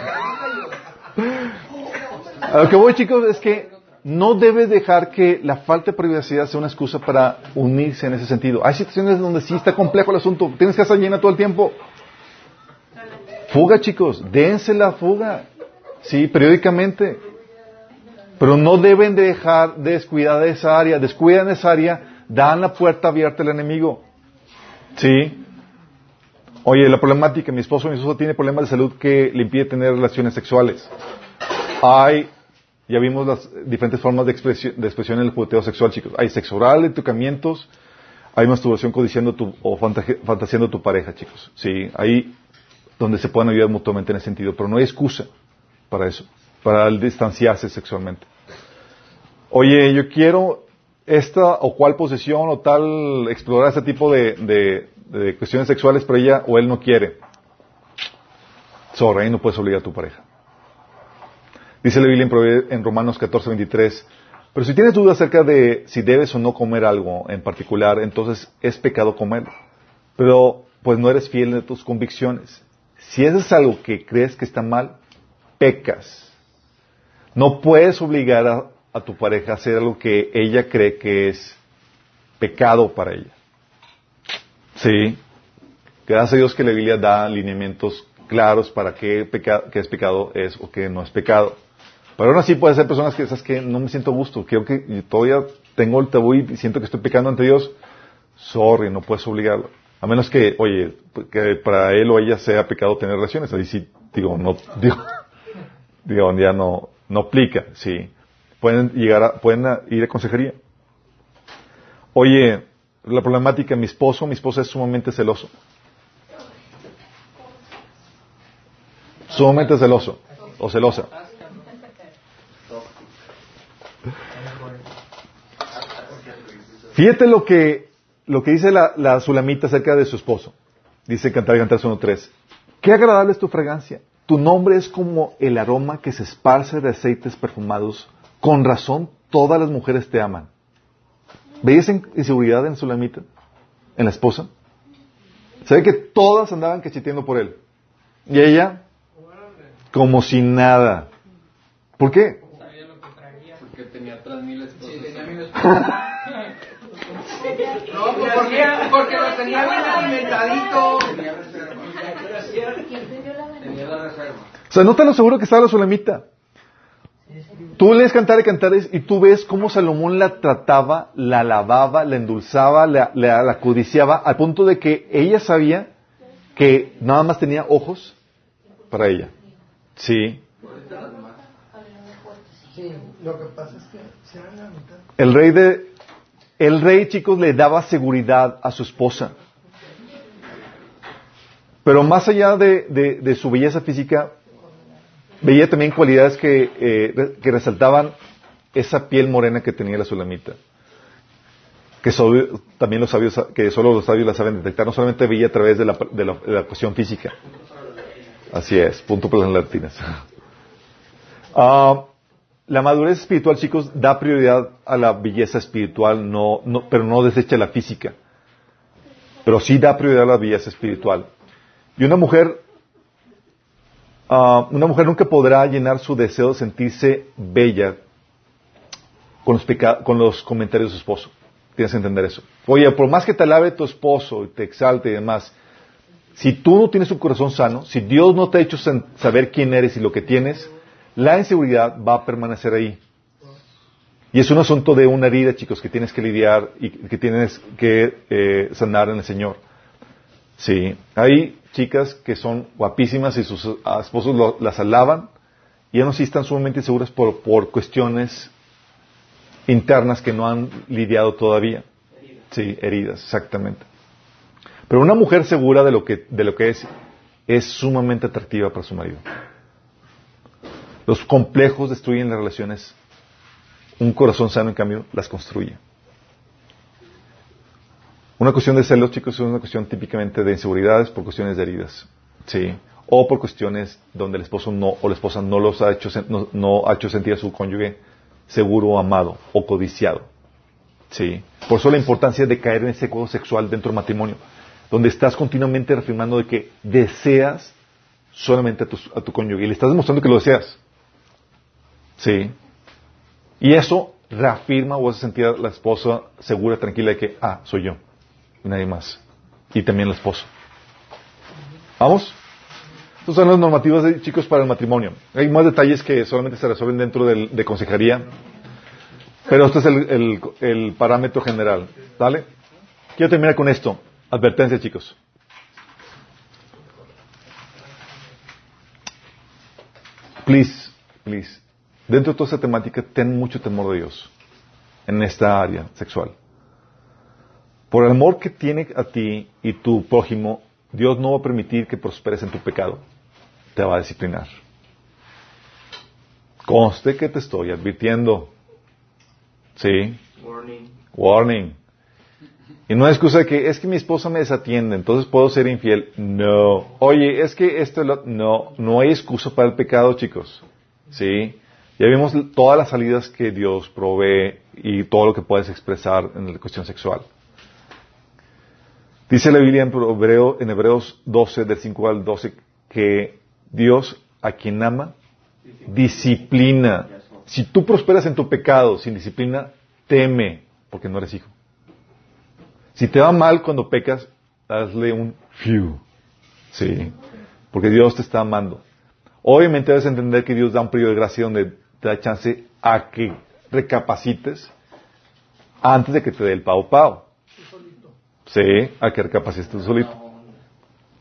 A lo que voy, chicos, es que no debes dejar que la falta de privacidad sea una excusa para unirse en ese sentido. Hay situaciones donde sí está complejo el asunto. Tienes casa llena todo el tiempo. Fuga, chicos. Dense la fuga. Sí, periódicamente. Pero no deben de dejar de descuidar esa área. Descuidan esa área, dan la puerta abierta al enemigo. ¿Sí? Oye, la problemática, mi esposo, mi esposo tiene problemas de salud que le impide tener relaciones sexuales. Hay, ya vimos las diferentes formas de expresión, de expresión en el jugueteo sexual, chicos. Hay sexo oral, entucamientos, hay masturbación codiciando tu, o fantaseando tu pareja, chicos. Sí, ahí donde se pueden ayudar mutuamente en ese sentido, pero no hay excusa para eso, para distanciarse sexualmente. Oye, yo quiero esta o cual posesión o tal, explorar este tipo de, de- de cuestiones sexuales, pero ella o él no quiere. Sorry, ahí no puedes obligar a tu pareja. Dice la Biblia en, Romanos 14, 23. Pero si tienes dudas acerca de si debes o no comer algo en particular, entonces es pecado comerlo. Pero pues no eres fiel de tus convicciones. Si eso es algo que crees que está mal, pecas. No puedes obligar a, a tu pareja hacer algo que ella cree que es pecado para ella. Sí. Gracias a Dios que la Biblia da lineamientos claros para qué, peca- qué es pecado es o qué no es pecado. Pero aún así puede ser personas que esas que no me siento gusto, creo que todavía tengo el tabú y siento que estoy pecando ante Dios. Sorry, no puedes obligarlo. A menos que, oye, que para él o ella sea pecado tener relaciones. Ahí sí, digo, no, (laughs) digo, digo, ya no, no aplica, sí. Pueden llegar a, pueden ir a consejería. Oye, la problemática, mi esposo, mi esposa es sumamente celoso. Sumamente celoso o celosa. Fíjate lo que, lo que dice la, la Sulamita acerca de su esposo. Dice Cantar Cantar 1.3. Qué agradable es tu fragancia. Tu nombre es como el aroma que se esparce de aceites perfumados. Con razón, todas las mujeres te aman. ¿Veis inseguridad en Sulamita? ¿En la esposa? Se ve que todas andaban cacheteando por él. Y ella, como si nada. ¿Por qué? Porque tenía atrás mil esposas. Sí, tenía mil esposas. (laughs) No, pues porque, porque lo tenía bien alimentadito. Tenía reserva. Tenía la reserva. O sea, nota lo seguro que estaba la Sulamita. Tú lees Cantar y Cantares y tú ves cómo Salomón la trataba, la alababa, la endulzaba, la, la, la codiciaba, al punto de que ella sabía que nada más tenía ojos para ella. Sí. El rey de, el rey, chicos, le daba seguridad a su esposa. Pero más allá de, de- de su belleza física, veía también cualidades que, eh, que resaltaban esa piel morena que tenía la sulamita. Que también los sabios, que solo los sabios la saben detectar. No solamente veía a través de la, de la, de la cuestión física. Así es, punto para las latinas. (laughs) Ah, la madurez espiritual, chicos, da prioridad a la belleza espiritual, no, no, pero no desecha la física. Pero sí da prioridad a la belleza espiritual. Y una mujer, ah, una mujer nunca podrá llenar su deseo de sentirse bella con los, con los comentarios de su esposo. Tienes que entender eso. Oye, por más que te alabe tu esposo y te exalte y demás, si tú no tienes un corazón sano, si Dios no te ha hecho saber quién eres y lo que tienes, la inseguridad va a permanecer ahí. Y es un asunto de una herida, chicos, que tienes que lidiar y que tienes que eh, sanar en el Señor. Sí, hay chicas que son guapísimas y sus esposos lo- las alaban y aún así están sumamente inseguras por, por cuestiones internas que no han lidiado todavía. Sí, heridas, exactamente. Pero una mujer segura de lo que, de lo que es, es sumamente atractiva para su marido. Los complejos destruyen las relaciones. Un corazón sano, en cambio, las construye. Una cuestión de celos, chicos, es una cuestión típicamente de inseguridades por cuestiones de heridas. Sí. O por cuestiones donde el esposo no, o la esposa no los ha hecho, no ha hecho sentir a su cónyuge seguro, amado o codiciado. Sí. Por eso la importancia de caer en ese juego sexual dentro del matrimonio, donde estás continuamente reafirmando de que deseas solamente a tu, a tu cónyuge y le estás demostrando que lo deseas. Sí. Y eso reafirma o hace sentir a la esposa segura, tranquila de que, ah, soy yo, y nadie más. Y también la esposa. ¿Vamos? Estas son las normativas, de- chicos, para el matrimonio. Hay más detalles que solamente se resuelven dentro de consejería, pero este es el, el- el parámetro general. ¿Vale? Quiero terminar con esto. Advertencia, chicos. Please, please. Dentro de toda esta temática, ten mucho temor de Dios en esta área sexual. Por el amor que tiene a ti y tu prójimo, Dios no va a permitir que prosperes en tu pecado. Te va a disciplinar. Conste que te estoy advirtiendo. ¿Sí? Warning. Warning. Y no hay excusa de que es que mi esposa me desatiende, entonces puedo ser infiel. No. Oye, es que esto lo... No, no hay excusa para el pecado, chicos. ¿Sí? Ya vimos todas las salidas que Dios provee y todo lo que puedes expresar en la cuestión sexual. Dice la Biblia en, Hebreo- en Hebreos 12, del 5 al 12, que Dios a quien ama, disciplina. Si tú prosperas en tu pecado sin disciplina, teme, porque no eres hijo. Si te va mal cuando pecas, hazle un fiu. Sí. Porque Dios te está amando. Obviamente debes entender que Dios da un periodo de gracia donde te da chance a que recapacites antes de que te dé el pao pao. Sí, a que recapacites tú solito.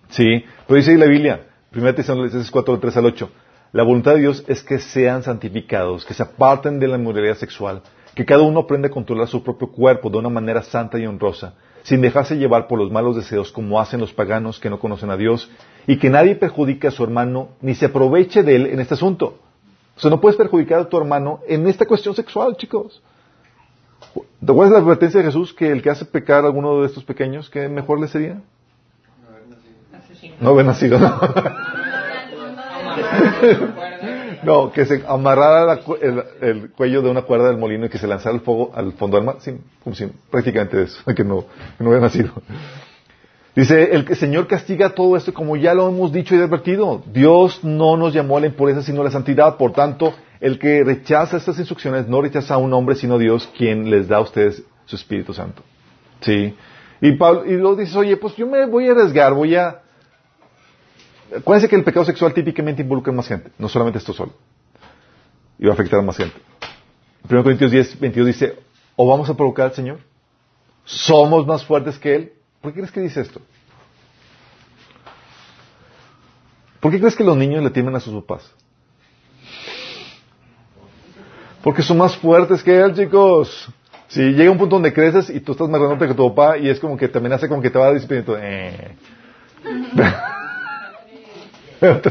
Sí, pero dice ahí la Biblia, 1 Tesalonicenses 4, 3 al 8, la voluntad de Dios es que sean santificados, que se aparten de la inmoralidad sexual, Que cada uno aprenda a controlar su propio cuerpo de una manera santa y honrosa, sin dejarse llevar por los malos deseos como hacen los paganos que no conocen a Dios, y que nadie perjudique a su hermano ni se aproveche de él en este asunto. O sea, no puedes perjudicar a tu hermano en esta cuestión sexual, chicos. ¿Te acuerdas la advertencia de Jesús que el que hace pecar a alguno de estos pequeños, ¿qué mejor le sería? No haber nacido, no. No, que se amarrara el, el cuello de una cuerda del molino y que se lanzara al fuego al fondo del mar. Sí, como si prácticamente eso, que no, que no hubiera nacido. Dice, el Señor castiga todo esto como ya lo hemos dicho y advertido. Dios no nos llamó a la impureza sino a la santidad. Por tanto, el que rechaza estas instrucciones no rechaza a un hombre sino a Dios quien les da a ustedes su Espíritu Santo. Sí. Y Pablo, y luego dices, oye, pues yo me voy a arriesgar, voy a... Acuérdense que el pecado sexual típicamente involucra a más gente, no solamente esto solo. Y va a afectar a más gente. 1 Corintios 10, 22 dice, o vamos a provocar al Señor. Somos más fuertes que Él. ¿Por qué crees que dice esto? ¿Por qué crees que los niños le temen a sus papás? Porque son más fuertes que Él, chicos. Si llega un punto donde creces y tú estás más grande que tu papá y es como que también hace como que te va a eh. (laughs)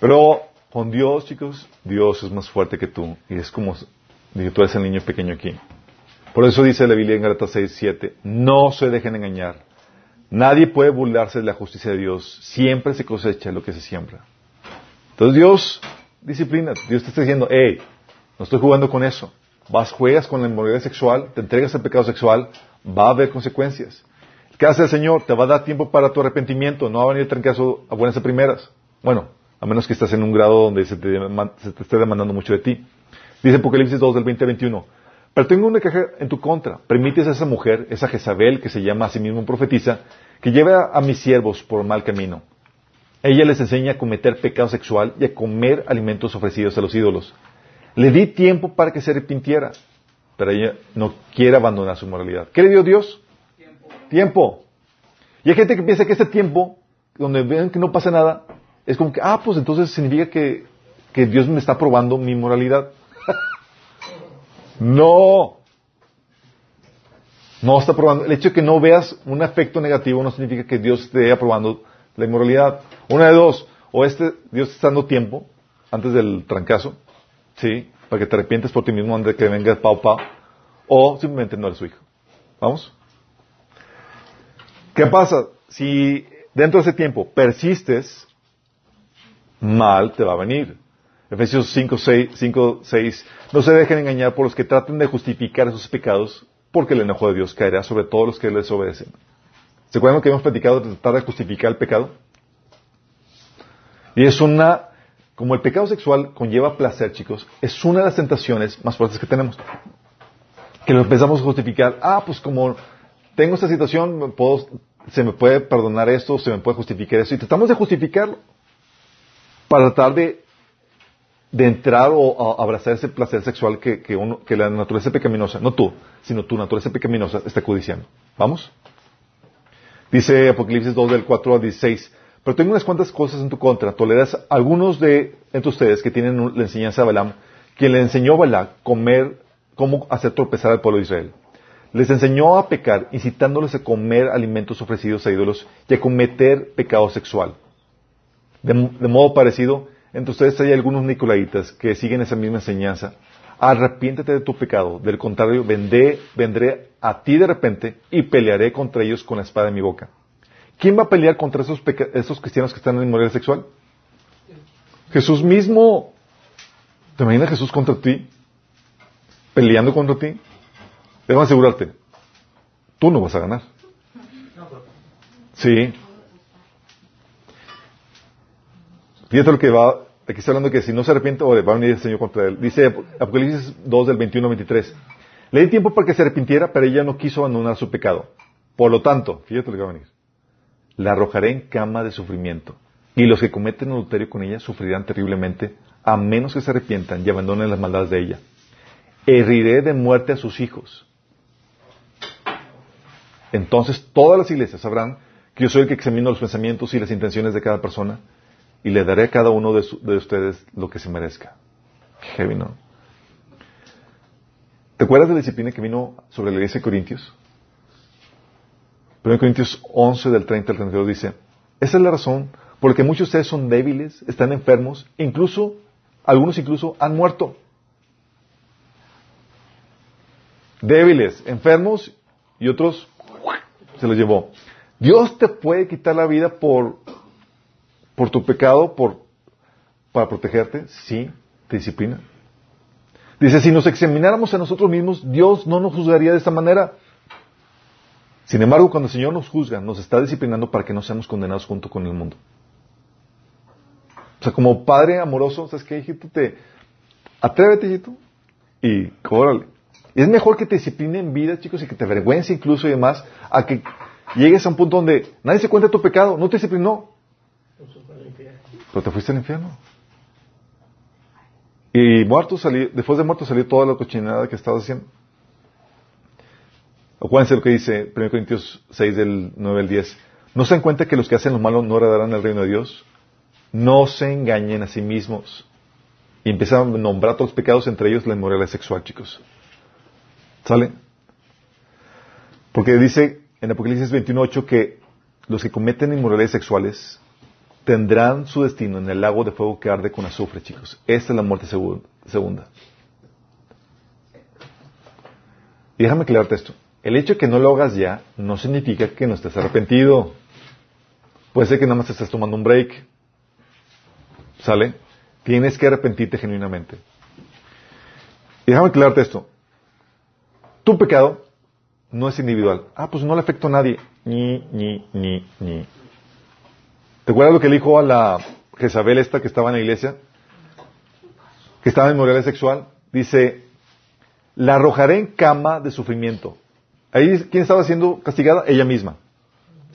Pero con Dios, chicos, Dios es más fuerte que tú. Y es como que tú eres el niño pequeño aquí. Por eso dice la Biblia en Galatas 6, 7, no se dejen engañar. Nadie puede burlarse de la justicia de Dios. Siempre se cosecha lo que se siembra. Entonces Dios disciplina. Dios te está diciendo, hey, no estoy jugando con eso. Vas, juegas con la inmoralidad sexual, te entregas al pecado sexual, va a haber consecuencias. ¿Qué hace el Señor? Te va a dar tiempo para tu arrepentimiento. No va a venir trancazo a buenas a primeras. Bueno, a menos que estés en un grado donde se te, esté demandando mucho de ti. Dice Apocalipsis 2 del 20 al 21. Pero tengo una queja en tu contra. Permites a esa mujer, esa Jezabel, que se llama a sí misma profetisa, que lleve a mis siervos por mal camino. Ella les enseña a cometer pecado sexual y a comer alimentos ofrecidos a los ídolos. Le di tiempo para que se arrepintiera, pero ella no quiere abandonar su moralidad. ¿Qué le dio Dios? Tiempo. Y hay gente que piensa que este tiempo, donde ven que no pasa nada, es como que, ah, pues entonces significa que, que Dios me está probando mi moralidad. (laughs) no. No está probando. El hecho de que no veas un efecto negativo no significa que Dios esté aprobando la inmoralidad. Una de dos. O este, Dios está dando tiempo antes del trancazo, ¿sí? Para que te arrepientes por ti mismo antes de que venga el pau pau. O simplemente no eres su hijo. ¿Vamos? ¿Qué pasa? Si dentro de ese tiempo persistes, mal te va a venir. Efesios 5, 6, 5, 6. No se dejen engañar por los que traten de justificar esos pecados, porque el enojo de Dios caerá sobre todos los que les obedecen. ¿Se acuerdan que hemos platicado de tratar de justificar el pecado? Y es una, como el pecado sexual conlleva placer, chicos, es una de las tentaciones más fuertes que tenemos. Que lo empezamos a justificar. Ah, pues como tengo esta situación, puedo- se me puede perdonar esto, se me puede justificar eso. Y tratamos de justificarlo para tratar de, de entrar o abrazar ese placer sexual que, que, uno, que la naturaleza pecaminosa, no tú, sino tu naturaleza pecaminosa está codiciando. ¿Vamos? Dice Apocalipsis 2 del 4 al 16. Pero tengo unas cuantas cosas en tu contra. Toleras algunos de entre ustedes que tienen la enseñanza de Balaam, quien le enseñó a Balac comer, cómo hacer tropezar al pueblo de Israel. Les enseñó a pecar, incitándoles a comer alimentos ofrecidos a ídolos y a cometer pecado sexual. De, de modo parecido, entre ustedes hay algunos nicolaitas que siguen esa misma enseñanza. Arrepiéntete de tu pecado, del contrario, vendré, vendré a ti de repente y pelearé contra ellos con la espada de mi boca. ¿Quién va a pelear contra esos, esos cristianos que están en inmoralidad sexual? Jesús mismo. ¿Te imaginas Jesús contra ti? Peleando contra ti. Debo asegurarte, tú no vas a ganar. Sí. Fíjate lo que va, aquí está hablando que si no se arrepiente, ore, va a venir el Señor contra él. Dice Apocalipsis 2 del 21 al 23. Le di tiempo para que se arrepintiera, pero ella no quiso abandonar su pecado. Por lo tanto, fíjate lo que va a venir. La arrojaré en cama de sufrimiento. Y los que cometen adulterio con ella sufrirán terriblemente, a menos que se arrepientan y abandonen las maldades de ella. Heriré de muerte a sus hijos. Entonces todas las iglesias sabrán que yo soy el que examino los pensamientos y las intenciones de cada persona y le daré a cada uno de, ustedes lo que se merezca. Heavy. ¿Te acuerdas de la disciplina que vino sobre la iglesia de Corintios? 1 Corintios 11 del 30 al 32 dice, esa es la razón por la que muchos de ustedes son débiles, están enfermos, incluso, algunos incluso han muerto. Débiles, enfermos y otros se los llevó. Dios te puede quitar la vida por, por tu pecado, por, para protegerte, sí, te disciplina. Dice, si nos examináramos a nosotros mismos, Dios no nos juzgaría de esta manera. Sin embargo, cuando el Señor nos juzga, nos está disciplinando para que no seamos condenados junto con el mundo. O sea, como padre amoroso, ¿sabes qué, hijito? Te, atrévete, hijito, y córale. Es mejor que te discipline en vida, chicos, y que te avergüence incluso y demás, a que llegues a un punto donde nadie se cuenta tu pecado, no te disciplinó, pero te fuiste al infierno. Y muerto salí, después de muerto salió toda la cochinada que estabas haciendo. Acuérdense lo que dice 1 Corintios 6 del 9 al 10. ¿No se dan cuenta que los que hacen lo malo no heredarán el reino de Dios? No se engañen a sí mismos. Y empiezan a nombrar todos los pecados, entre ellos la inmoralidad sexual, chicos. ¿Sale? Porque dice en Apocalipsis 21.8 que los que cometen inmoralidades sexuales tendrán su destino en el lago de fuego que arde con azufre, chicos. Esta es la muerte segunda. Y déjame aclararte esto. El hecho de que no lo hagas ya no significa que no estés arrepentido. Puede ser que nada más estés tomando un break. ¿Sale? Tienes que arrepentirte genuinamente. Y déjame aclararte esto. Tu pecado no es individual. Ah, pues no le afecta a nadie. Ni, ni, ni, ni. ¿Te acuerdas lo que le dijo a la Jezabel esta que estaba en la iglesia? Que estaba en moralidad sexual. Dice, la arrojaré en cama de sufrimiento. Ahí, ¿quién estaba siendo castigada? Ella misma.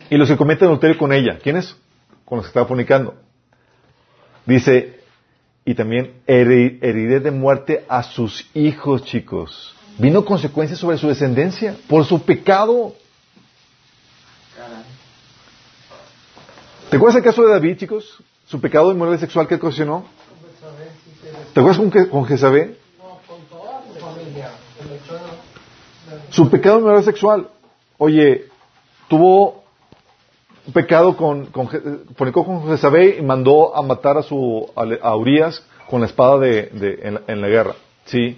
Y los que cometen adulterio con ella. ¿Quiénes? Con los que estaba fornicando. Dice, y también heriré de muerte a sus hijos, chicos. Vino consecuencias sobre su descendencia por su pecado. ¿Te acuerdas el caso de David, chicos? Su pecado de inmoralidad sexual que ocasionó. ¿Te acuerdas con, con Jezabel? Su pecado de inmoralidad sexual. Oye, tuvo un pecado con, con, con Jezabel y mandó a matar a su a, Urias con la espada de, de en, la, en, la, guerra. ¿Sí?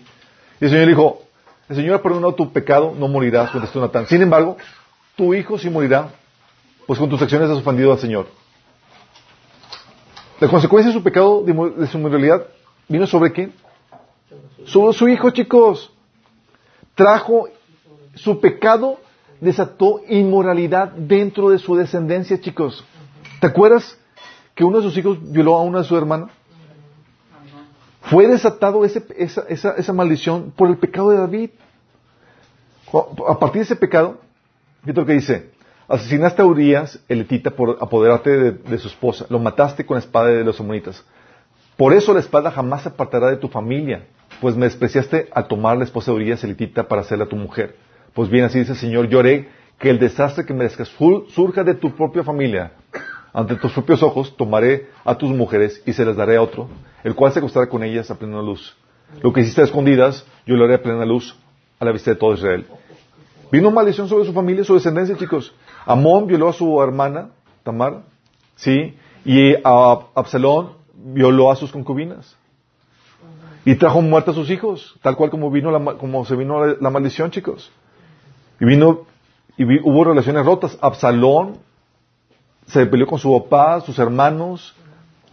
Y el Señor dijo, el Señor ha perdonado tu pecado, no morirás, contestó Natán. Sin embargo, tu hijo sí morirá, pues con tus acciones has ofendido al Señor. La consecuencia de su pecado, de su inmoralidad, vino sobre quién? Sobre su hijo, chicos. Trajo su pecado, desató inmoralidad dentro de su descendencia, chicos. ¿Te acuerdas que uno de sus hijos violó a una de sus hermanas? Fue desatado ese, esa, esa, esa, maldición por el pecado de David. A partir de ese pecado, fíjate lo que dice, asesinaste a Urias, el etita, por apoderarte de, su esposa, lo mataste con la espada de los amonitas. Por eso la espada jamás se apartará de tu familia, pues me despreciaste al tomar la esposa de Urias, el etita, para hacerla tu mujer. Pues bien, así dice el Señor, lloré que el desastre que merezcas surja de tu propia familia. Ante tus propios ojos tomaré a tus mujeres y se las daré a otro, el cual se acostará con ellas a plena luz. Lo que hiciste a escondidas, yo lo haré a plena luz, a la vista de todo Israel. Vino maldición sobre su familia, su descendencia, chicos. Amón violó a su hermana, Tamar, ¿sí? Y a Absalón violó a sus concubinas. Y trajo muerte a sus hijos, tal cual como vino la, como se vino la, maldición, chicos. Y vino, y hubo relaciones rotas. Absalón se peleó con su papá, sus hermanos.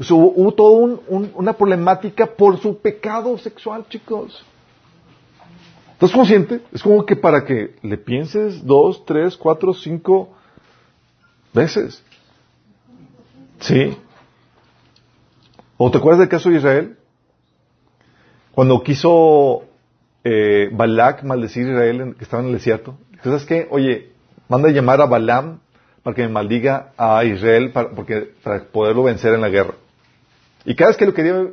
Hubo, toda un, una problemática por su pecado sexual, chicos. ¿Estás consciente? Es como que para que le pienses dos, tres, cuatro, cinco veces. ¿Sí? ¿O te acuerdas del caso de Israel? Cuando quiso eh, Balak maldecir a Israel que estaba en el desierto. ¿Sabes qué? Oye, manda a llamar a Balaam para que me maldiga a Israel para, porque, para poderlo vencer en la guerra. Y cada vez que lo quería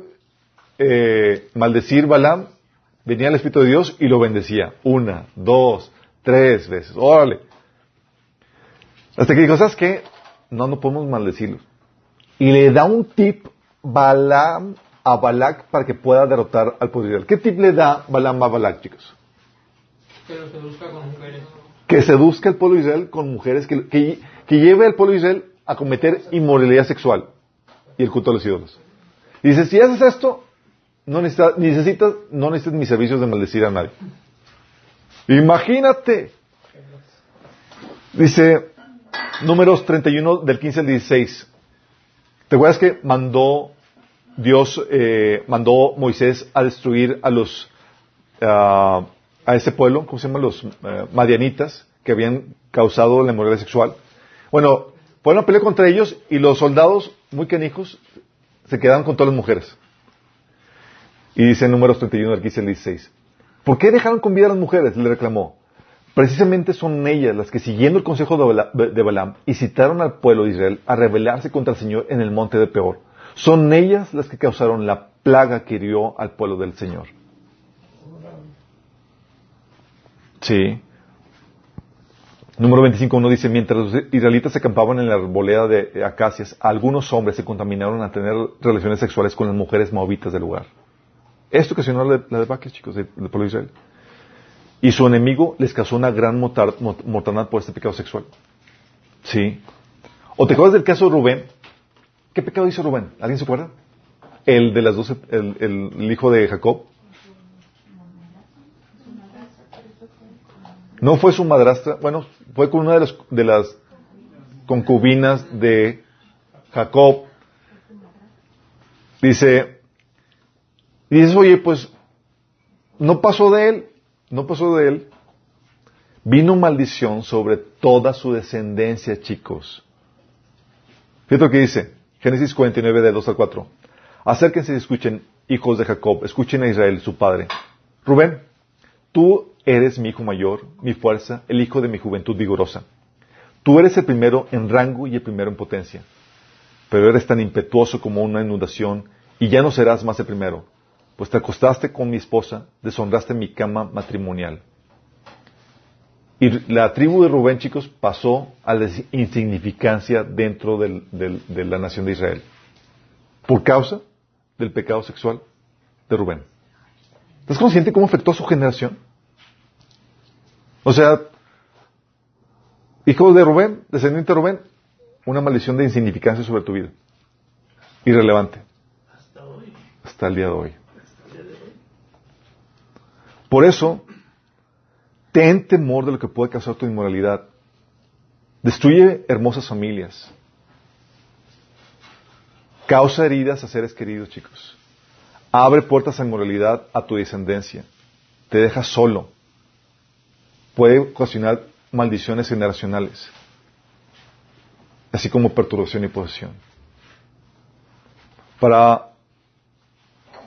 eh, maldecir Balaam, venía el Espíritu de Dios y lo bendecía. Una, dos, tres veces. Órale. Hasta que dijo, ¿sabes qué? No, no podemos maldecirlos. Y le da un tip Balaam a Balak para que pueda derrotar al poder. ¿Qué tip le da Balaam a Balak, chicos? Que lo seduzca con mujeres. que seduzca al pueblo de Israel con mujeres, que, que, que lleve al pueblo de Israel a cometer inmoralidad sexual y el culto a los ídolos. Y dice, si haces esto, no necesitas, necesitas, no necesitas mis servicios de maldecir a nadie. Imagínate. Dice, números 31 del 15 al 16. ¿Te acuerdas que mandó Dios, eh, mandó Moisés a destruir a los, a ese pueblo, ¿cómo se llaman? Los eh, madianitas, que habían causado la inmoralidad sexual. Bueno, fueron a pelear contra ellos y los soldados, muy canijos, se quedaron con todas las mujeres. Y dice en números 31 del 15 al 16. ¿Por qué dejaron con vida a las mujeres? Le reclamó. Precisamente son ellas las que, siguiendo el consejo de Bala- de Balaam, incitaron al pueblo de Israel a rebelarse contra el Señor en el monte de Peor. Son ellas las que causaron la plaga que hirió al pueblo del Señor. Sí. Número 25, uno dice, mientras los israelitas acampaban en la arboleda de acacias, algunos hombres se contaminaron a tener relaciones sexuales con las mujeres moabitas del lugar. Esto ocasionó la, la debacle, chicos, del pueblo de Israel. Y su enemigo les causó una gran mortandad por este pecado sexual. Sí. ¿O te acuerdas del caso de Rubén? ¿Qué pecado hizo Rubén? ¿Alguien se acuerda? El de las doce, el, hijo de Jacob. No fue su madrastra, bueno, fue con una de, las de las concubinas de Jacob. Dice, dices, oye, pues, no pasó de él, no pasó de él. Vino maldición sobre toda su descendencia, chicos. Fíjate lo que dice, Génesis 49, de 2 al 4. Acérquense y escuchen, hijos de Jacob, escuchen a Israel, su padre. Rubén, tú eres mi hijo mayor, mi fuerza, el hijo de mi juventud vigorosa. Tú eres el primero en rango y el primero en potencia. Pero eres tan impetuoso como una inundación y ya no serás más el primero, pues te acostaste con mi esposa, deshonraste mi cama matrimonial. Y la tribu de Rubén, chicos, pasó a la insignificancia dentro del- del- de la nación de Israel. Por causa del pecado sexual de Rubén. ¿Estás consciente cómo afectó a su generación? O sea, hijo de Rubén, descendiente de Rubén, una maldición de insignificancia sobre tu vida. Irrelevante. Hasta hoy. Hasta el día de hoy. Por eso, ten temor de lo que puede causar tu inmoralidad. Destruye hermosas familias. Causa heridas a seres queridos, chicos. Abre puertas a inmoralidad a tu descendencia. Te deja solo. Puede ocasionar maldiciones generacionales, así como perturbación y posesión. Para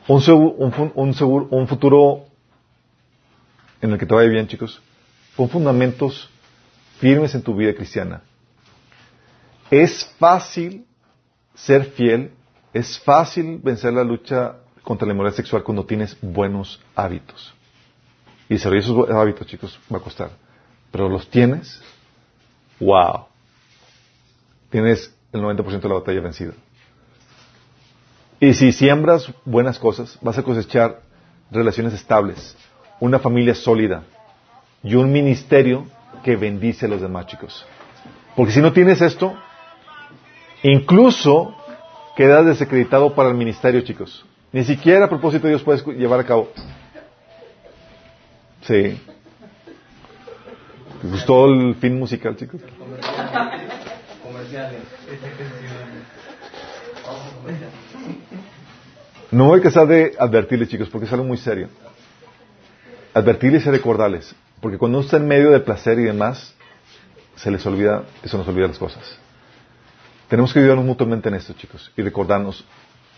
un, segu- un, un seguro- un futuro en el que te vaya bien, chicos, con fundamentos firmes en tu vida cristiana. Es fácil ser fiel, es fácil vencer la lucha contra la inmoralidad sexual cuando tienes buenos hábitos. Y desarrollar esos hábitos, chicos, va a costar. Pero los tienes, wow. Tienes el 90% de la batalla vencida. Y si siembras buenas cosas, vas a cosechar relaciones estables, una familia sólida y un ministerio que bendice a los demás, chicos. Porque si no tienes esto, incluso quedas desacreditado para el ministerio, chicos. Ni siquiera a propósito de Dios puedes llevar a cabo. Sí. ¿Te gustó el fin musical, chicos? Comerciales. No voy a cansar de advertirles, chicos, porque es algo muy serio. Advertirles y recordarles. Porque cuando uno está en medio de placer y demás, se les olvida, se nos olvida las cosas. Tenemos que ayudarnos mutuamente en esto, chicos, y recordarnos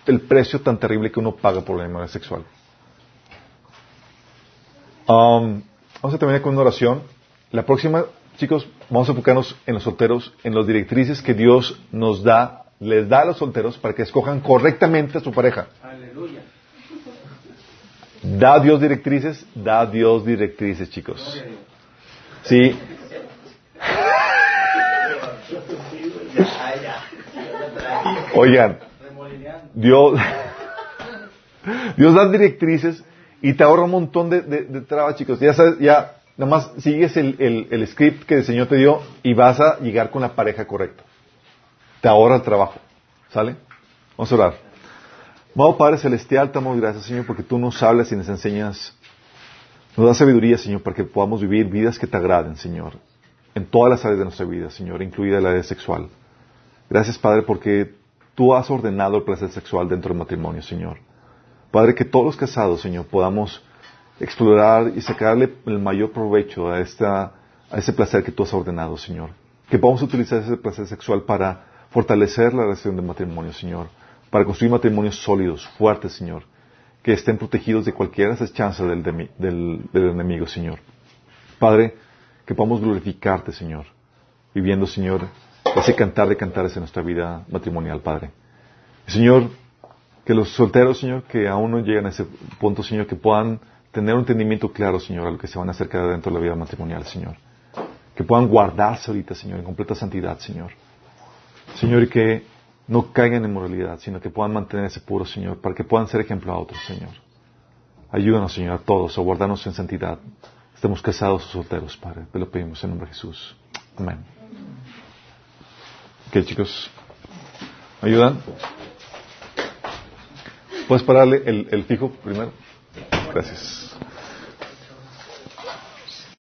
el precio tan terrible que uno paga por la inmoralidad sexual. Um, vamos a terminar con una oración. La próxima, chicos, vamos a enfocarnos en los solteros, en las directrices que Dios nos da, les da a los solteros para que escojan correctamente a su pareja. Da Dios directrices, da Dios directrices, chicos. Sí. Oigan, Dios, (laughs) Dios da directrices y te ahorra un montón de, de- de trabas, chicos. Ya sabes, ya nada más sigues el, el, el script que el Señor te dio y vas a llegar con la pareja correcta. Te ahorra el trabajo. ¿Sale? Vamos a orar. Amado Padre Celestial, te damos gracias, Señor, porque tú nos hablas y nos enseñas, nos das sabiduría, Señor, para que podamos vivir vidas que te agraden, Señor, en todas las áreas de nuestra vida, Señor, incluida la área sexual. Gracias, Padre, porque tú has ordenado el placer sexual dentro del matrimonio, Señor. Padre, que todos los casados, Señor, podamos explorar y sacarle el mayor provecho a, esta, a ese placer que tú has ordenado, Señor. Que podamos utilizar ese placer sexual para fortalecer la relación del matrimonio, Señor. Para construir matrimonios sólidos, fuertes, Señor. Que estén protegidos de cualquier asechanza del, del, del enemigo, Señor. Padre, que podamos glorificarte, Señor. Viviendo, Señor, ese cantar de cantares en nuestra vida matrimonial, Padre. Señor, que los solteros, Señor, que aún no llegan a ese punto, Señor, que puedan tener un entendimiento claro, Señor, a lo que se van a acercar dentro de la vida matrimonial, Señor. Que puedan guardarse ahorita, Señor, en completa santidad, Señor. Señor, y que no caigan en moralidad, sino que puedan mantenerse puros, Señor, para que puedan ser ejemplo a otros, Señor. Ayúdanos, Señor, a todos a guardarnos en santidad. Estemos casados o solteros, Padre. Te lo pedimos en nombre de Jesús. Amén. Ok, chicos. ¿Me ayudan? ¿Puedes pararle el, el fijo primero? Gracias.